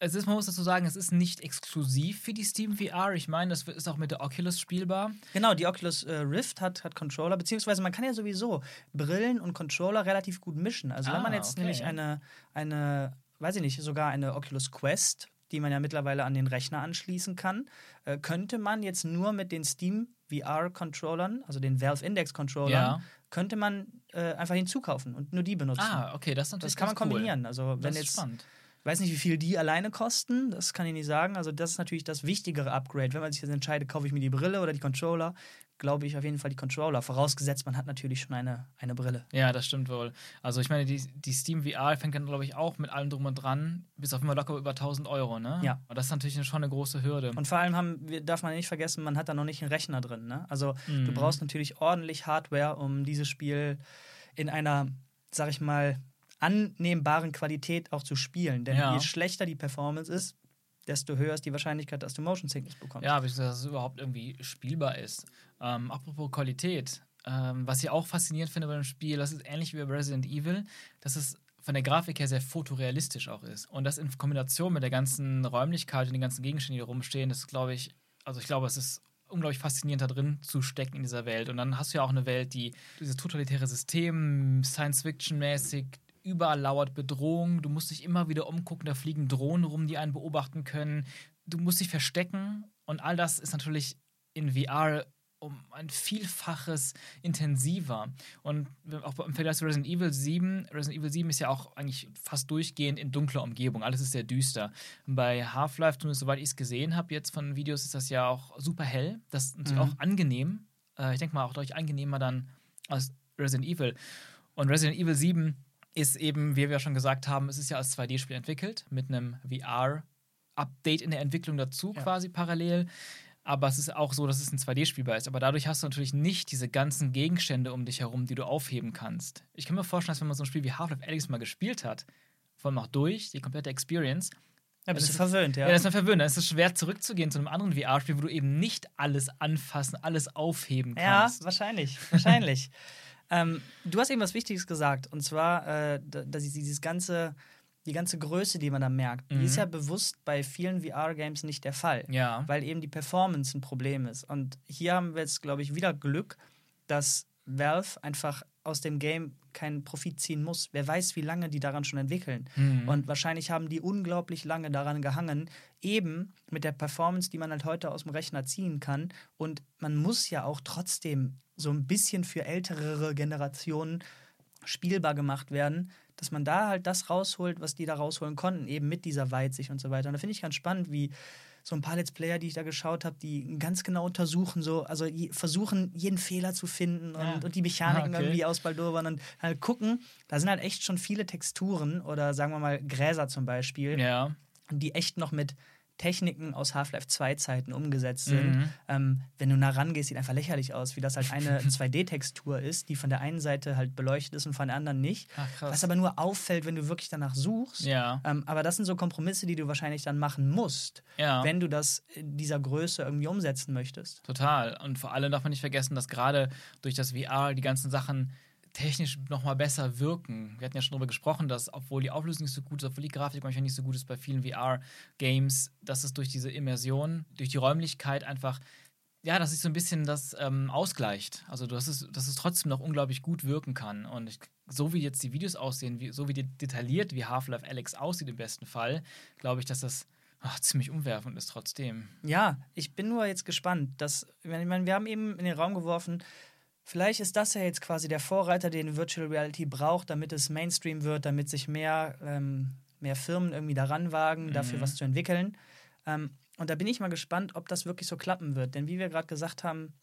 es ist, man muss dazu sagen, es ist nicht exklusiv für die Steam VR. Ich meine, das ist auch mit der Oculus spielbar. Genau, die Oculus äh, Rift hat, hat Controller, beziehungsweise man kann ja sowieso Brillen und Controller relativ gut mischen. Also wenn Ah, man jetzt okay. nämlich eine, eine, weiß ich nicht, sogar eine Oculus Quest, die man ja mittlerweile an den Rechner anschließen kann, äh, könnte man jetzt nur mit den Steam VR-Controllern, also den Valve Index-Controllern, Ja. könnte man äh, einfach hinzukaufen und nur die benutzen. Ah, okay, das ist natürlich das kann man cool. kombinieren. Also wenn Das ist jetzt spannend. Weiß nicht, wie viel die alleine kosten, das kann ich nicht sagen. Also, das ist natürlich das wichtigere Upgrade. Wenn man sich jetzt entscheidet, kaufe ich mir die Brille oder die Controller, glaube ich auf jeden Fall die Controller. Vorausgesetzt, man hat natürlich schon eine, eine Brille. Ja, das stimmt wohl. Also ich meine, die, die Steam VR fängt dann, glaube ich, auch mit allem drum und dran bis auf immer locker über 1000 Euro, ne? Ja. Und das ist natürlich schon eine große Hürde. Und vor allem haben, darf man nicht vergessen, man hat da noch nicht einen Rechner drin. Ne? Also, du Mhm. brauchst natürlich ordentlich Hardware, um dieses Spiel in einer, sag ich mal, annehmbaren Qualität auch zu spielen. Denn Ja. je schlechter die Performance ist, desto höher ist die Wahrscheinlichkeit, dass du Motion Sickness bekommst. Ja, dass es überhaupt irgendwie spielbar ist. Ähm, apropos Qualität, ähm, was ich auch faszinierend finde bei dem Spiel, das ist ähnlich wie bei Resident Evil, dass es von der Grafik her sehr fotorealistisch auch ist. Und das in Kombination mit der ganzen Räumlichkeit und den ganzen Gegenständen, die da rumstehen, das ist, glaube ich, also ich glaube, es ist unglaublich faszinierend da drin zu stecken in dieser Welt. Und dann hast du ja auch eine Welt, die dieses totalitäre System, Science-Fiction-mäßig, überall lauert Bedrohung. Du musst dich immer wieder umgucken, da fliegen Drohnen rum, die einen beobachten können. Du musst dich verstecken und all das ist natürlich in VR um ein Vielfaches intensiver. Und auch im Vergleich zu Resident Evil 7, Resident Evil 7 ist ja auch eigentlich fast durchgehend in dunkler Umgebung. Alles ist sehr düster. Bei Half-Life, zumindest soweit ich es gesehen habe, jetzt von Videos, ist das ja auch super hell. Das ist natürlich mhm. auch angenehm. Äh, ich denke mal auch deutlich angenehmer dann als Resident Evil. Und Resident Evil 7 ist eben, wie wir schon gesagt haben, es ist ja als 2D-Spiel entwickelt, mit einem VR-Update in der Entwicklung dazu ja. quasi parallel. Aber es ist auch so, dass es ein 2D-Spielbar ist. Aber dadurch hast du natürlich nicht diese ganzen Gegenstände um dich herum, die du aufheben kannst. Ich kann mir vorstellen, dass wenn man so ein Spiel wie Half-Life Alyx mal gespielt hat, vor allem auch durch, die komplette Experience, ja, bist du verwöhnt, ja. Ja, das ist man verwöhnt. Dann ist es schwer zurückzugehen zu einem anderen VR-Spiel, wo du eben nicht alles anfassen, alles aufheben kannst. Ja, wahrscheinlich. Wahrscheinlich. ähm, du hast eben was Wichtiges gesagt. Und zwar, äh, dass dieses ganze die ganze Größe, die man da merkt, mhm. die ist ja bewusst bei vielen VR-Games nicht der Fall. Ja. Weil eben die Performance ein Problem ist. Und hier haben wir jetzt, glaube ich, wieder Glück, dass Valve einfach aus dem Game keinen Profit ziehen muss. Wer weiß, wie lange die daran schon entwickeln. Mhm. Und wahrscheinlich haben die unglaublich lange daran gehangen, eben mit der Performance, die man halt heute aus dem Rechner ziehen kann. Und man muss ja auch trotzdem so ein bisschen für ältere Generationen spielbar gemacht werden, dass man da halt das rausholt, was die da rausholen konnten, eben mit dieser Weitsicht und so weiter. Und da finde ich ganz spannend, wie so ein paar Let's Player, die ich da geschaut habe, die ganz genau untersuchen, so, also versuchen, jeden Fehler zu finden und, ja. und die Mechaniken okay. irgendwie ausbaldowern und halt gucken. Da sind halt echt schon viele Texturen oder sagen wir mal Gräser zum Beispiel, ja. die echt noch mit Techniken aus Half-Life 2 Zeiten umgesetzt sind. Mhm. Ähm, wenn du nah rangehst, sieht einfach lächerlich aus, wie das halt eine 2D-Textur ist, die von der einen Seite halt beleuchtet ist und von der anderen nicht. Ach, was aber nur auffällt, wenn du wirklich danach suchst. Ja. Ähm, aber das sind so Kompromisse, die du wahrscheinlich dann machen musst, ja. wenn du das in dieser Größe irgendwie umsetzen möchtest. Total. Und vor allem darf man nicht vergessen, dass gerade durch das VR die ganzen Sachen technisch nochmal besser wirken. Wir hatten ja schon darüber gesprochen, dass, obwohl die Auflösung nicht so gut ist, obwohl die Grafik manchmal nicht so gut ist bei vielen VR-Games, dass es durch diese Immersion, durch die Räumlichkeit einfach, ja, dass sich so ein bisschen das ähm, ausgleicht. Also, dass es, dass es trotzdem noch unglaublich gut wirken kann. Und ich, so wie jetzt die Videos aussehen, wie, so wie detailliert wie Half-Life Alex aussieht im besten Fall, glaube ich, dass das ach, ziemlich umwerfend ist trotzdem. Ja, ich bin nur jetzt gespannt. Dass, ich meine, wir haben eben in den Raum geworfen, Vielleicht ist das ja jetzt quasi der Vorreiter, den Virtual Reality braucht, damit es Mainstream wird, damit sich mehr, ähm, mehr Firmen irgendwie daran wagen, mhm. dafür was zu entwickeln. Ähm, und da bin ich mal gespannt, ob das wirklich so klappen wird. Denn wie wir gerade gesagt haben,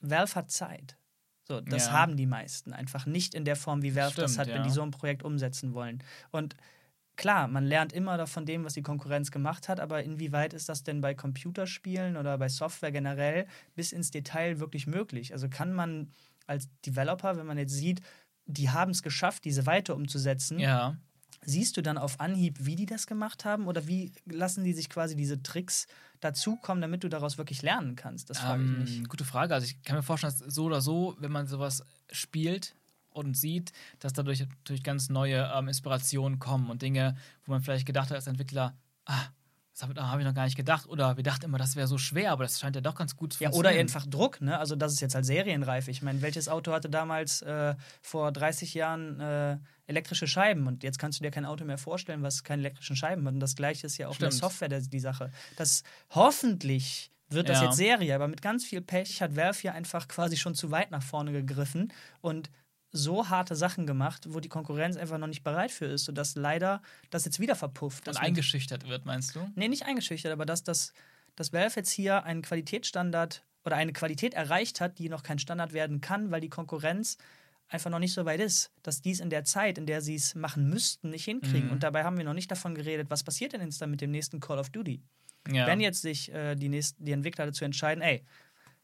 Valve hat Zeit. So, das ja. haben die meisten einfach nicht in der Form, wie Valve Stimmt, das hat, ja. wenn die so ein Projekt umsetzen wollen. Und klar, man lernt immer von dem, was die Konkurrenz gemacht hat, aber inwieweit ist das denn bei Computerspielen oder bei Software generell bis ins Detail wirklich möglich? Also kann man als Developer, wenn man jetzt sieht, die haben es geschafft, diese weiter umzusetzen, ja. siehst du dann auf Anhieb, wie die das gemacht haben oder wie lassen die sich quasi diese Tricks dazukommen, damit du daraus wirklich lernen kannst? Das frage ähm, ich mich. Gute Frage. Also ich kann mir vorstellen, dass so oder so, wenn man sowas spielt, und sieht, dass dadurch natürlich ganz neue ähm, Inspirationen kommen und Dinge, wo man vielleicht gedacht hat als Entwickler, ah, das habe ich noch gar nicht gedacht. Oder wir dachten immer, das wäre so schwer, aber das scheint ja doch ganz gut zu ja, oder einfach Druck, ne? Also das ist jetzt halt serienreif. Ich meine, welches Auto hatte damals äh, vor 30 Jahren äh, elektrische Scheiben? Und jetzt kannst du dir kein Auto mehr vorstellen, was keine elektrischen Scheiben hat. Und das gleiche ist ja auch Stimmt. mit der Software der, die Sache. Das hoffentlich wird das ja. jetzt Serie, aber mit ganz viel Pech hat Valve hier einfach quasi schon zu weit nach vorne gegriffen und so harte Sachen gemacht, wo die Konkurrenz einfach noch nicht bereit für ist, sodass leider das jetzt wieder verpufft. Und eingeschüchtert wird, meinst du? Nee, nicht eingeschüchtert, aber dass, das, dass Valve jetzt hier einen Qualitätsstandard oder eine Qualität erreicht hat, die noch kein Standard werden kann, weil die Konkurrenz einfach noch nicht so weit ist, dass dies in der Zeit, in der sie es machen müssten, nicht hinkriegen. Mhm. Und dabei haben wir noch nicht davon geredet, was passiert denn jetzt dann mit dem nächsten Call of Duty. Ja. Wenn jetzt sich äh, die, nächsten, die Entwickler dazu entscheiden, ey,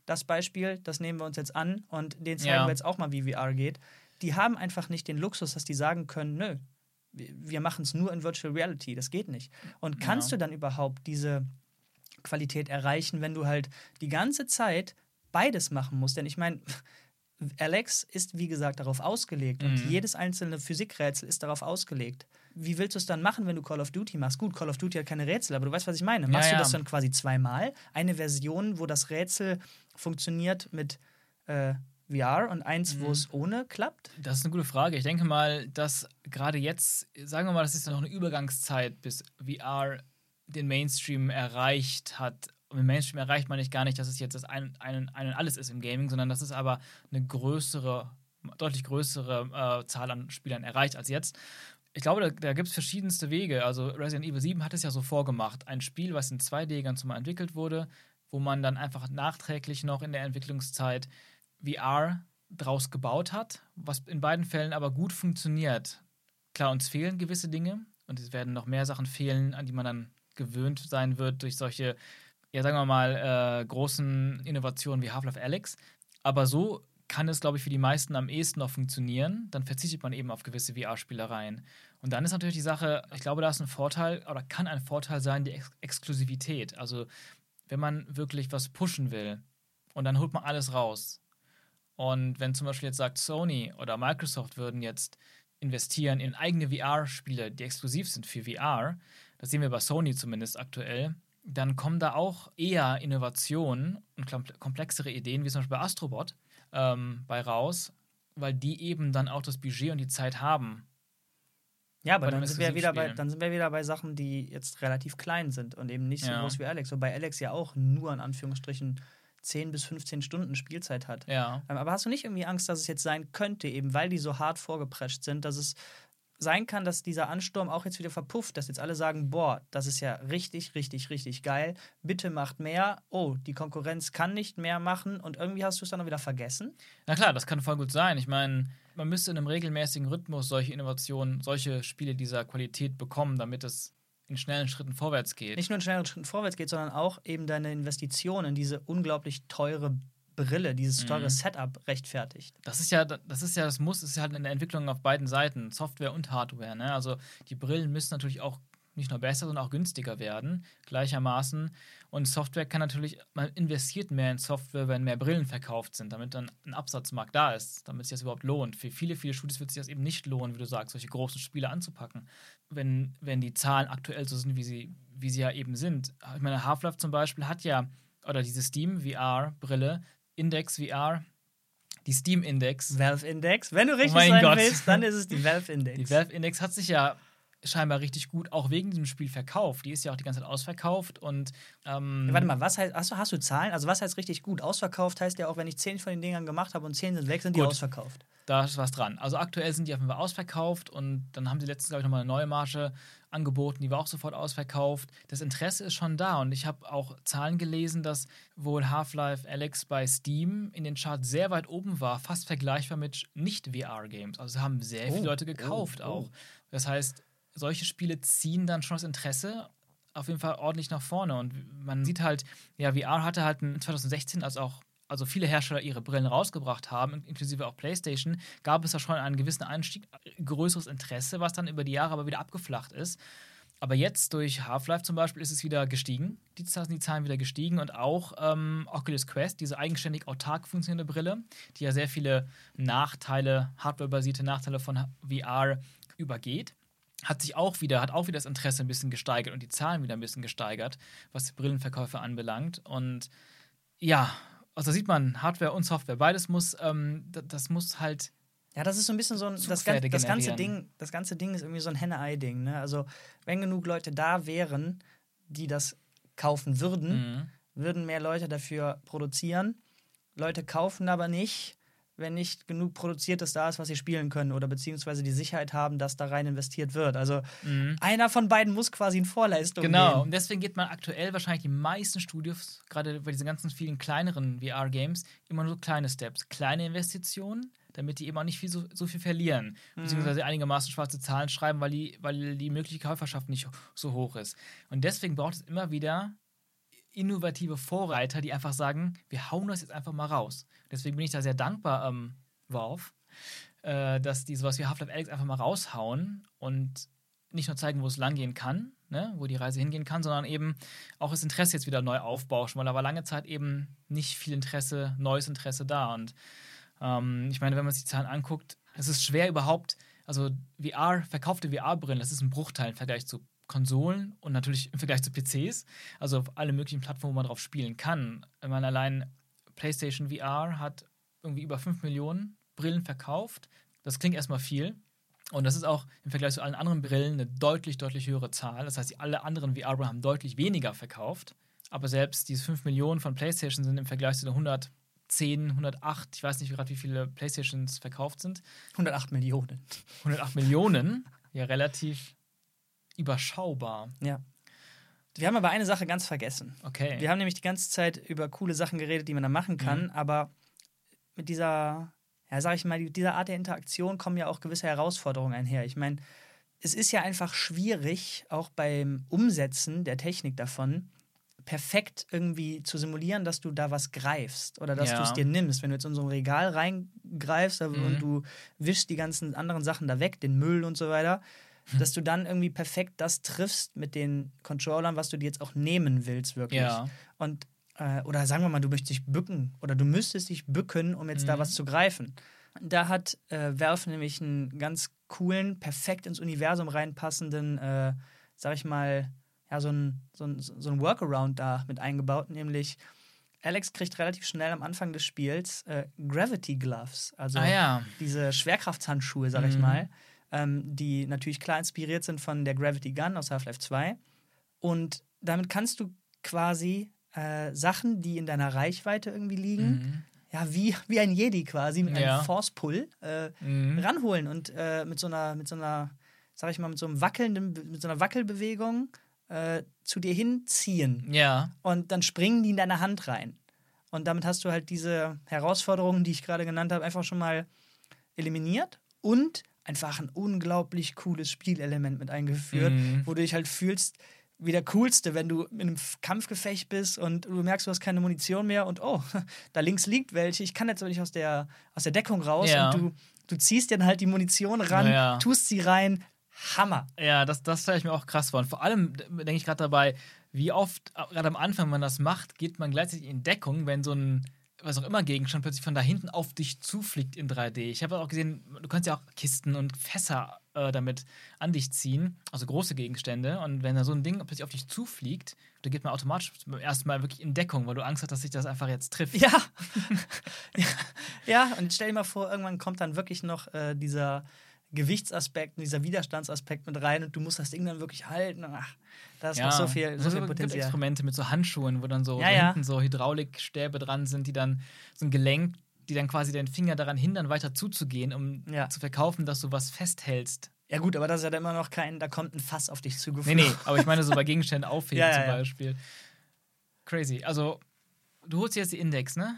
das Beispiel, das nehmen wir uns jetzt an und den zeigen ja. wir jetzt auch mal, wie VR geht. Die haben einfach nicht den Luxus, dass die sagen können, nö, wir machen es nur in Virtual Reality, das geht nicht. Und kannst ja. du dann überhaupt diese Qualität erreichen, wenn du halt die ganze Zeit beides machen musst? Denn ich meine, Alex ist, wie gesagt, darauf ausgelegt mhm. und jedes einzelne Physikrätsel ist darauf ausgelegt. Wie willst du es dann machen, wenn du Call of Duty machst? Gut, Call of Duty hat keine Rätsel, aber du weißt, was ich meine. Machst ja, du das dann quasi zweimal? Eine Version, wo das Rätsel funktioniert mit äh, VR und eins, mhm. wo es ohne klappt? Das ist eine gute Frage. Ich denke mal, dass gerade jetzt, sagen wir mal, das ist noch eine Übergangszeit, bis VR den Mainstream erreicht hat Und mit Mainstream erreicht man nicht gar nicht, dass es jetzt das ein, ein, ein und alles ist im Gaming, sondern dass es aber eine größere, deutlich größere äh, Zahl an Spielern erreicht als jetzt. Ich glaube, da, da gibt es verschiedenste Wege. Also Resident Evil 7 hat es ja so vorgemacht. Ein Spiel, was in 2D ganz normal entwickelt wurde, wo man dann einfach nachträglich noch in der Entwicklungszeit VR draus gebaut hat, was in beiden Fällen aber gut funktioniert. Klar, uns fehlen gewisse Dinge und es werden noch mehr Sachen fehlen, an die man dann gewöhnt sein wird durch solche, ja, sagen wir mal, äh, großen Innovationen wie Half-Life Alyx. Aber so kann es, glaube ich, für die meisten am ehesten noch funktionieren. Dann verzichtet man eben auf gewisse VR-Spielereien. Und dann ist natürlich die Sache, ich glaube, da ist ein Vorteil oder kann ein Vorteil sein, die Ex Exklusivität. Also, wenn man wirklich was pushen will und dann holt man alles raus. Und wenn zum Beispiel jetzt sagt, Sony oder Microsoft würden jetzt investieren in eigene VR-Spiele, die exklusiv sind für VR, das sehen wir bei Sony zumindest aktuell, dann kommen da auch eher Innovationen und komplexere Ideen, wie zum Beispiel bei Astrobot, ähm, bei raus, weil die eben dann auch das Budget und die Zeit haben. Ja, aber dann sind, wir wieder bei, dann sind wir wieder bei Sachen, die jetzt relativ klein sind und eben nicht so ja. groß wie Alex. Wobei Alex ja auch nur in Anführungsstrichen 10 bis 15 Stunden Spielzeit hat. Ja. Ähm, aber hast du nicht irgendwie Angst, dass es jetzt sein könnte, eben weil die so hart vorgeprescht sind, dass es sein kann, dass dieser Ansturm auch jetzt wieder verpufft, dass jetzt alle sagen, boah, das ist ja richtig, richtig, richtig geil, bitte macht mehr, oh, die Konkurrenz kann nicht mehr machen und irgendwie hast du es dann auch wieder vergessen? Na klar, das kann voll gut sein. Ich meine, man müsste in einem regelmäßigen Rhythmus solche Innovationen, solche Spiele dieser Qualität bekommen, damit es in schnellen Schritten vorwärts geht. Nicht nur in schnellen Schritten vorwärts geht, sondern auch eben deine Investition in diese unglaublich teure Brille, dieses teure mhm. Setup rechtfertigt. Das ist ja, das ist ja, das muss, ist halt in der Entwicklung auf beiden Seiten, Software und Hardware. Ne? Also die Brillen müssen natürlich auch nicht nur besser, sondern auch günstiger werden, gleichermaßen. Und Software kann natürlich, man investiert mehr in Software, wenn mehr Brillen verkauft sind, damit dann ein Absatzmarkt da ist, damit sich das überhaupt lohnt. Für viele, viele Studios wird sich das eben nicht lohnen, wie du sagst, solche großen Spiele anzupacken, wenn, wenn die Zahlen aktuell so sind, wie sie, wie sie ja eben sind. Ich meine, Half-Life zum Beispiel hat ja, oder diese Steam VR-Brille, Index VR, die Steam Index. Valve Index. Wenn du richtig oh sein Gott. willst, dann ist es die Valve Index. Die Valve Index hat sich ja scheinbar richtig gut auch wegen diesem Spiel verkauft. Die ist ja auch die ganze Zeit ausverkauft und ähm Warte mal, was heißt, hast du, hast du Zahlen? Also was heißt richtig gut? Ausverkauft heißt ja auch, wenn ich zehn von den Dingern gemacht habe und zehn sind weg, sind gut. die ausverkauft. Da ist was dran. Also aktuell sind die auf jeden Fall ausverkauft und dann haben sie letztens, glaube ich, nochmal eine neue Marge angeboten, die war auch sofort ausverkauft. Das Interesse ist schon da und ich habe auch Zahlen gelesen, dass wohl Half-Life Alex bei Steam in den Charts sehr weit oben war, fast vergleichbar mit Nicht-VR-Games. Also haben sehr viele oh, Leute gekauft oh, oh. auch. Das heißt, solche Spiele ziehen dann schon das Interesse auf jeden Fall ordentlich nach vorne. Und man sieht halt, ja, VR hatte halt 2016, als auch also viele Hersteller ihre Brillen rausgebracht haben, inklusive auch PlayStation, gab es da schon einen gewissen Anstieg, größeres Interesse, was dann über die Jahre aber wieder abgeflacht ist. Aber jetzt durch Half-Life zum Beispiel ist es wieder gestiegen. Die Zahlen, die Zahlen wieder gestiegen und auch ähm, Oculus Quest, diese eigenständig autark funktionierende Brille, die ja sehr viele Nachteile, hardwarebasierte Nachteile von VR übergeht hat sich auch wieder, hat auch wieder das Interesse ein bisschen gesteigert und die Zahlen wieder ein bisschen gesteigert, was die Brillenverkäufe anbelangt. Und ja, also sieht man, Hardware und Software, beides muss, ähm, das muss halt. Ja, das ist so ein bisschen so ein. Das, gan das, ganze Ding, das ganze Ding ist irgendwie so ein Henne-Ei-Ding. Ne? Also, wenn genug Leute da wären, die das kaufen würden, mhm. würden mehr Leute dafür produzieren. Leute kaufen aber nicht wenn nicht genug Produziertes da ist, was sie spielen können oder beziehungsweise die Sicherheit haben, dass da rein investiert wird. Also mhm. einer von beiden muss quasi in Vorleistung genau. Genau, und deswegen geht man aktuell wahrscheinlich die meisten Studios, gerade bei diesen ganzen vielen kleineren VR-Games, immer nur so kleine Steps, kleine Investitionen, damit die eben auch nicht viel, so, so viel verlieren, mhm. beziehungsweise einigermaßen schwarze Zahlen schreiben, weil die, weil die mögliche Käuferschaft nicht so hoch ist. Und deswegen braucht es immer wieder innovative Vorreiter, die einfach sagen, wir hauen das jetzt einfach mal raus. Deswegen bin ich da sehr dankbar, ähm, Valve, äh, dass die sowas wie Half-Life Alex einfach mal raushauen und nicht nur zeigen, wo es langgehen kann, ne, wo die Reise hingehen kann, sondern eben auch das Interesse jetzt wieder neu aufbauschen, weil da war lange Zeit eben nicht viel Interesse, neues Interesse da. Und ähm, ich meine, wenn man sich die Zahlen anguckt, es ist schwer überhaupt, also VR, verkaufte VR-Brillen, das ist ein Bruchteil im Vergleich zu Konsolen und natürlich im Vergleich zu PCs, also auf alle möglichen Plattformen, wo man drauf spielen kann. Wenn man allein PlayStation VR hat irgendwie über 5 Millionen Brillen verkauft. Das klingt erstmal viel. Und das ist auch im Vergleich zu allen anderen Brillen eine deutlich, deutlich höhere Zahl. Das heißt, alle anderen VR-Brillen haben deutlich weniger verkauft Aber selbst diese 5 Millionen von PlayStation sind im Vergleich zu den 110, 108, ich weiß nicht gerade, wie viele PlayStations verkauft sind. 108 Millionen. 108 Millionen, ja, relativ überschaubar. Ja. Wir haben aber eine Sache ganz vergessen. Okay. Wir haben nämlich die ganze Zeit über coole Sachen geredet, die man da machen kann, Mhm. aber mit dieser, ja, sag ich mal, dieser Art der Interaktion kommen ja auch gewisse Herausforderungen einher. Ich meine, es ist ja einfach schwierig, auch beim Umsetzen der Technik davon, perfekt irgendwie zu simulieren, dass du da was greifst oder dass Ja. du es dir nimmst. Wenn du jetzt in so ein Regal reingreifst Mhm. und du wischst die ganzen anderen Sachen da weg, den Müll und so weiter, Hm. dass du dann irgendwie perfekt das triffst mit den Controllern, was du dir jetzt auch nehmen willst, wirklich. Ja. Und, äh, oder sagen wir mal, du möchtest dich bücken oder du müsstest dich bücken, um jetzt da Mhm. was zu greifen. Da hat äh, Valve nämlich einen ganz coolen, perfekt ins Universum reinpassenden, äh, sag ich mal, ja, so ein, so, ein, so ein Workaround da mit eingebaut, nämlich Alex kriegt relativ schnell am Anfang des Spiels äh, Gravity Gloves, also ah ja. diese Schwerkraftshandschuhe, sag ich Mhm. mal, ähm, die natürlich klar inspiriert sind von der Gravity Gun aus Half-Life 2. Und damit kannst du quasi äh, Sachen, die in deiner Reichweite irgendwie liegen, Mhm. ja, wie, wie ein Jedi quasi, mit Ja. einem Force-Pull äh, Mhm. ranholen und äh, mit so einer, mit so einer, sag ich mal, mit so einem wackelnden, mit so einer Wackelbewegung äh, zu dir hinziehen. Ja. Und dann springen die in deine Hand rein. Und damit hast du halt diese Herausforderungen, die ich gerade genannt habe, einfach schon mal eliminiert und einfach ein unglaublich cooles Spielelement mit eingeführt, Mhm. wo du dich halt fühlst wie der Coolste, wenn du in einem Kampfgefecht bist und du merkst, du hast keine Munition mehr und oh, da links liegt welche, ich kann jetzt aber nicht aus der, aus der Deckung raus Ja. und du, du ziehst dann halt die Munition ran, Ja. tust sie rein, Hammer. Ja, das, das stelle ich mir auch krass vor. Und vor allem denke ich gerade dabei, wie oft, äh, gerade am Anfang, wenn man das macht, geht man gleichzeitig in Deckung, wenn so ein, was auch immer, Gegenstand plötzlich von da hinten auf dich zufliegt in 3D. Ich habe auch gesehen, du kannst ja auch Kisten und Fässer äh, damit an dich ziehen, also große Gegenstände. Und wenn da so ein Ding plötzlich auf dich zufliegt, dann geht man automatisch beim ersten Mal wirklich in Deckung, weil du Angst hast, dass sich das einfach jetzt trifft. Ja. ja. ja, und stell dir mal vor, irgendwann kommt dann wirklich noch äh, dieser Gewichtsaspekt, dieser Widerstandsaspekt mit rein und du musst das Ding dann wirklich halten. Ach, da ist noch so viel, so viel gibt Potenzial. Experimente mit so Handschuhen, wo dann so, Ja, ja. hinten so Hydraulikstäbe dran sind, die dann so ein Gelenk, die dann quasi den Finger daran hindern, weiter zuzugehen, um Ja. zu verkaufen, dass du was festhältst. Ja, gut, aber das ist ja dann immer noch kein, da kommt ein Fass auf dich Nee, zugeflogen. nee, aber ich meine so bei Gegenständen aufheben Ja, ja, zum ja. Beispiel. Crazy. Also, du holst jetzt die Index, ne?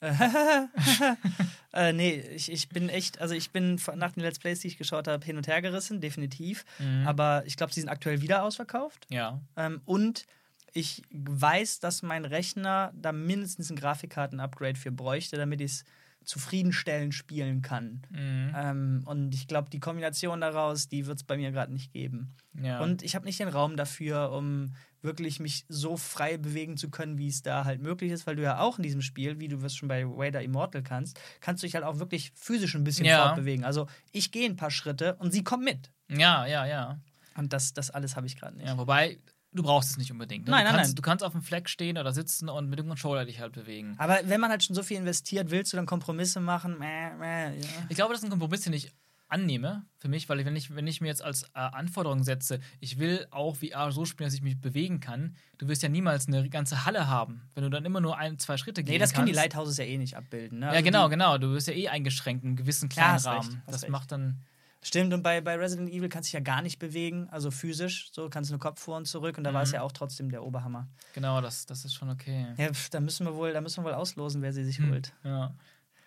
äh, nee, ich, ich bin echt, also ich bin nach den Let's Plays, die ich geschaut habe, hin und her gerissen, definitiv. Mhm. Aber ich glaube, sie sind aktuell wieder ausverkauft. Ja. Ähm, und ich weiß, dass mein Rechner da mindestens ein Grafikkarten-Upgrade für bräuchte, damit ich es zufriedenstellend spielen kann. Mhm. Ähm, und ich glaube, die Kombination daraus, die wird es bei mir gerade nicht geben. ja. Und ich habe nicht den Raum dafür, um wirklich mich so frei bewegen zu können, wie es da halt möglich ist, weil du ja auch in diesem Spiel, wie du es schon bei Vader Immortal kannst, kannst du dich halt auch wirklich physisch ein bisschen Ja. fortbewegen. Also ich gehe ein paar Schritte und sie kommt mit. ja, ja, ja. Und das, das alles habe ich gerade nicht. Ja, wobei, du brauchst es nicht unbedingt. Ne? Nein, du nein, kannst, nein. Du kannst auf dem Fleck stehen oder sitzen und mit dem Controller dich halt bewegen. Aber wenn man halt schon so viel investiert, willst du dann Kompromisse machen? Mäh, mäh, ja. Ich glaube, das ist ein Kompromiss, den ich annehme für mich, weil wenn, ich, wenn ich mir jetzt als äh, Anforderung setze, ich will auch VR so spielen, dass ich mich bewegen kann, du wirst ja niemals eine ganze Halle haben, wenn du dann immer nur ein, zwei Schritte gehen Nee, das können die kannst. Lighthouses ja eh nicht abbilden. Ne? Ja, Also genau, genau. Du wirst ja eh eingeschränkt in einem gewissen kleinen recht, Rahmen. hast das recht. macht dann. Stimmt, und bei, bei Resident Evil kannst du dich ja gar nicht bewegen, also physisch. So kannst du nur Kopf vor und zurück und da war es Mhm. ja auch trotzdem der Oberhammer. Genau, das, das ist schon okay. Ja, pf, da müssen wir wohl, da müssen wir wohl auslosen, wer sie sich Hm. holt. Ja.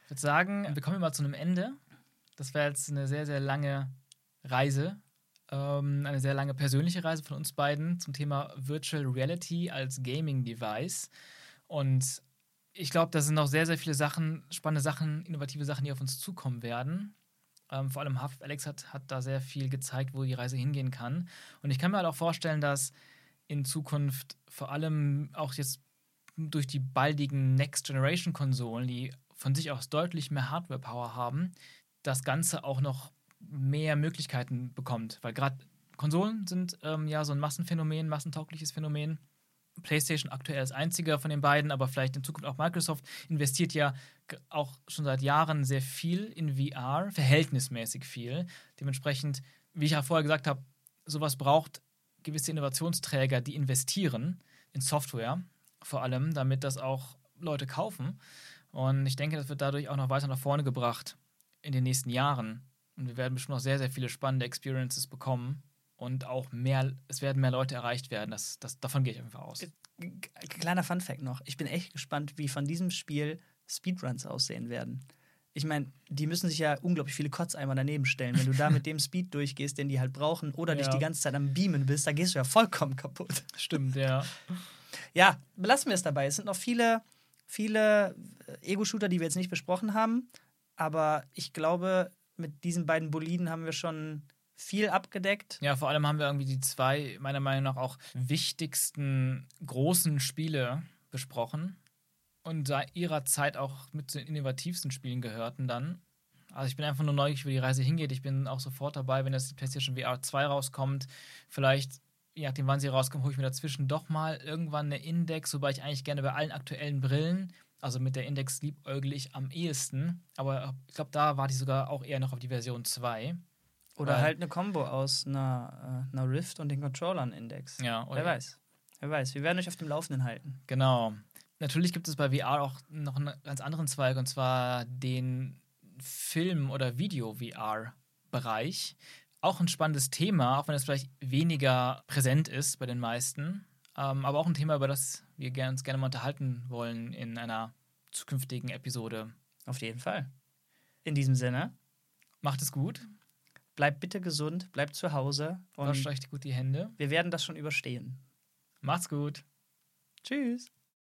Ich würde sagen, wir kommen mal zu einem Ende. Das wäre jetzt eine sehr, sehr lange Reise. Ähm, eine sehr lange persönliche Reise von uns beiden zum Thema Virtual Reality als Gaming-Device. Und ich glaube, da sind noch sehr, sehr viele Sachen, spannende Sachen, innovative Sachen, die auf uns zukommen werden. Ähm, vor allem Alex hat, hat da sehr viel gezeigt, wo die Reise hingehen kann. Und ich kann mir halt auch vorstellen, dass in Zukunft vor allem auch jetzt durch die baldigen Next-Generation-Konsolen, die von sich aus deutlich mehr Hardware-Power haben, das Ganze auch noch mehr Möglichkeiten bekommt. Weil gerade Konsolen sind ähm, ja so ein Massenphänomen, massentaugliches Phänomen. PlayStation aktuell als einziger von den beiden, aber vielleicht in Zukunft auch Microsoft investiert ja auch schon seit Jahren sehr viel in VR, verhältnismäßig viel. Dementsprechend, wie ich ja vorher gesagt habe, sowas braucht gewisse Innovationsträger, die investieren in Software. vor allem, damit das auch Leute kaufen. Und ich denke, das wird dadurch auch noch weiter nach vorne gebracht in den nächsten Jahren. Und wir werden bestimmt noch sehr, sehr viele spannende Experiences bekommen. Und auch mehr, es werden mehr Leute erreicht werden. Das, das, davon gehe ich einfach aus. Kleiner Fun-Fact noch. Ich bin echt gespannt, wie von diesem Spiel Speedruns aussehen werden. Ich meine, die müssen sich ja unglaublich viele Kotzeimer daneben stellen. Wenn du da mit dem Speed durchgehst, den die halt brauchen, oder dich Ja. die ganze Zeit am Beamen bist, da gehst du ja vollkommen kaputt. Stimmt, ja. Ja, belassen wir es dabei. Es sind noch viele, viele Ego-Shooter, die wir jetzt nicht besprochen haben. Aber ich glaube, mit diesen beiden Boliden haben wir schon viel abgedeckt. Ja, vor allem haben wir irgendwie die zwei, meiner Meinung nach, auch wichtigsten großen Spiele besprochen. Und seit ihrer Zeit auch mit zu den innovativsten Spielen gehörten dann. Also ich bin einfach nur neugierig, wo die Reise hingeht. Ich bin auch sofort dabei, wenn das die PlayStation VR 2 rauskommt. Vielleicht, je nachdem wann sie rauskommt, hole ich mir dazwischen doch mal irgendwann eine Index, wobei ich eigentlich gerne bei allen aktuellen Brillen, also mit der Index liebäugle ich am ehesten. Aber ich glaube, da warte ich sogar auch eher noch auf die Version 2. Oder halt eine Combo aus einer, äh, einer Rift und den Controllern-Index. Ja, Wer weiß. Wer weiß. Wir werden euch auf dem Laufenden halten. Genau. Natürlich gibt es bei VR auch noch einen ganz anderen Zweig, und zwar den Film- oder Video-VR-Bereich. Auch ein spannendes Thema, auch wenn es vielleicht weniger präsent ist bei den meisten. Ähm, aber auch ein Thema, über das wir gern, uns gerne mal unterhalten wollen in einer zukünftigen Episode. Auf jeden Fall. In diesem Sinne, Macht es gut, bleibt bitte gesund, bleibt zu Hause und wascht euch gut die Hände. wir werden das schon überstehen. Macht's gut. Tschüss.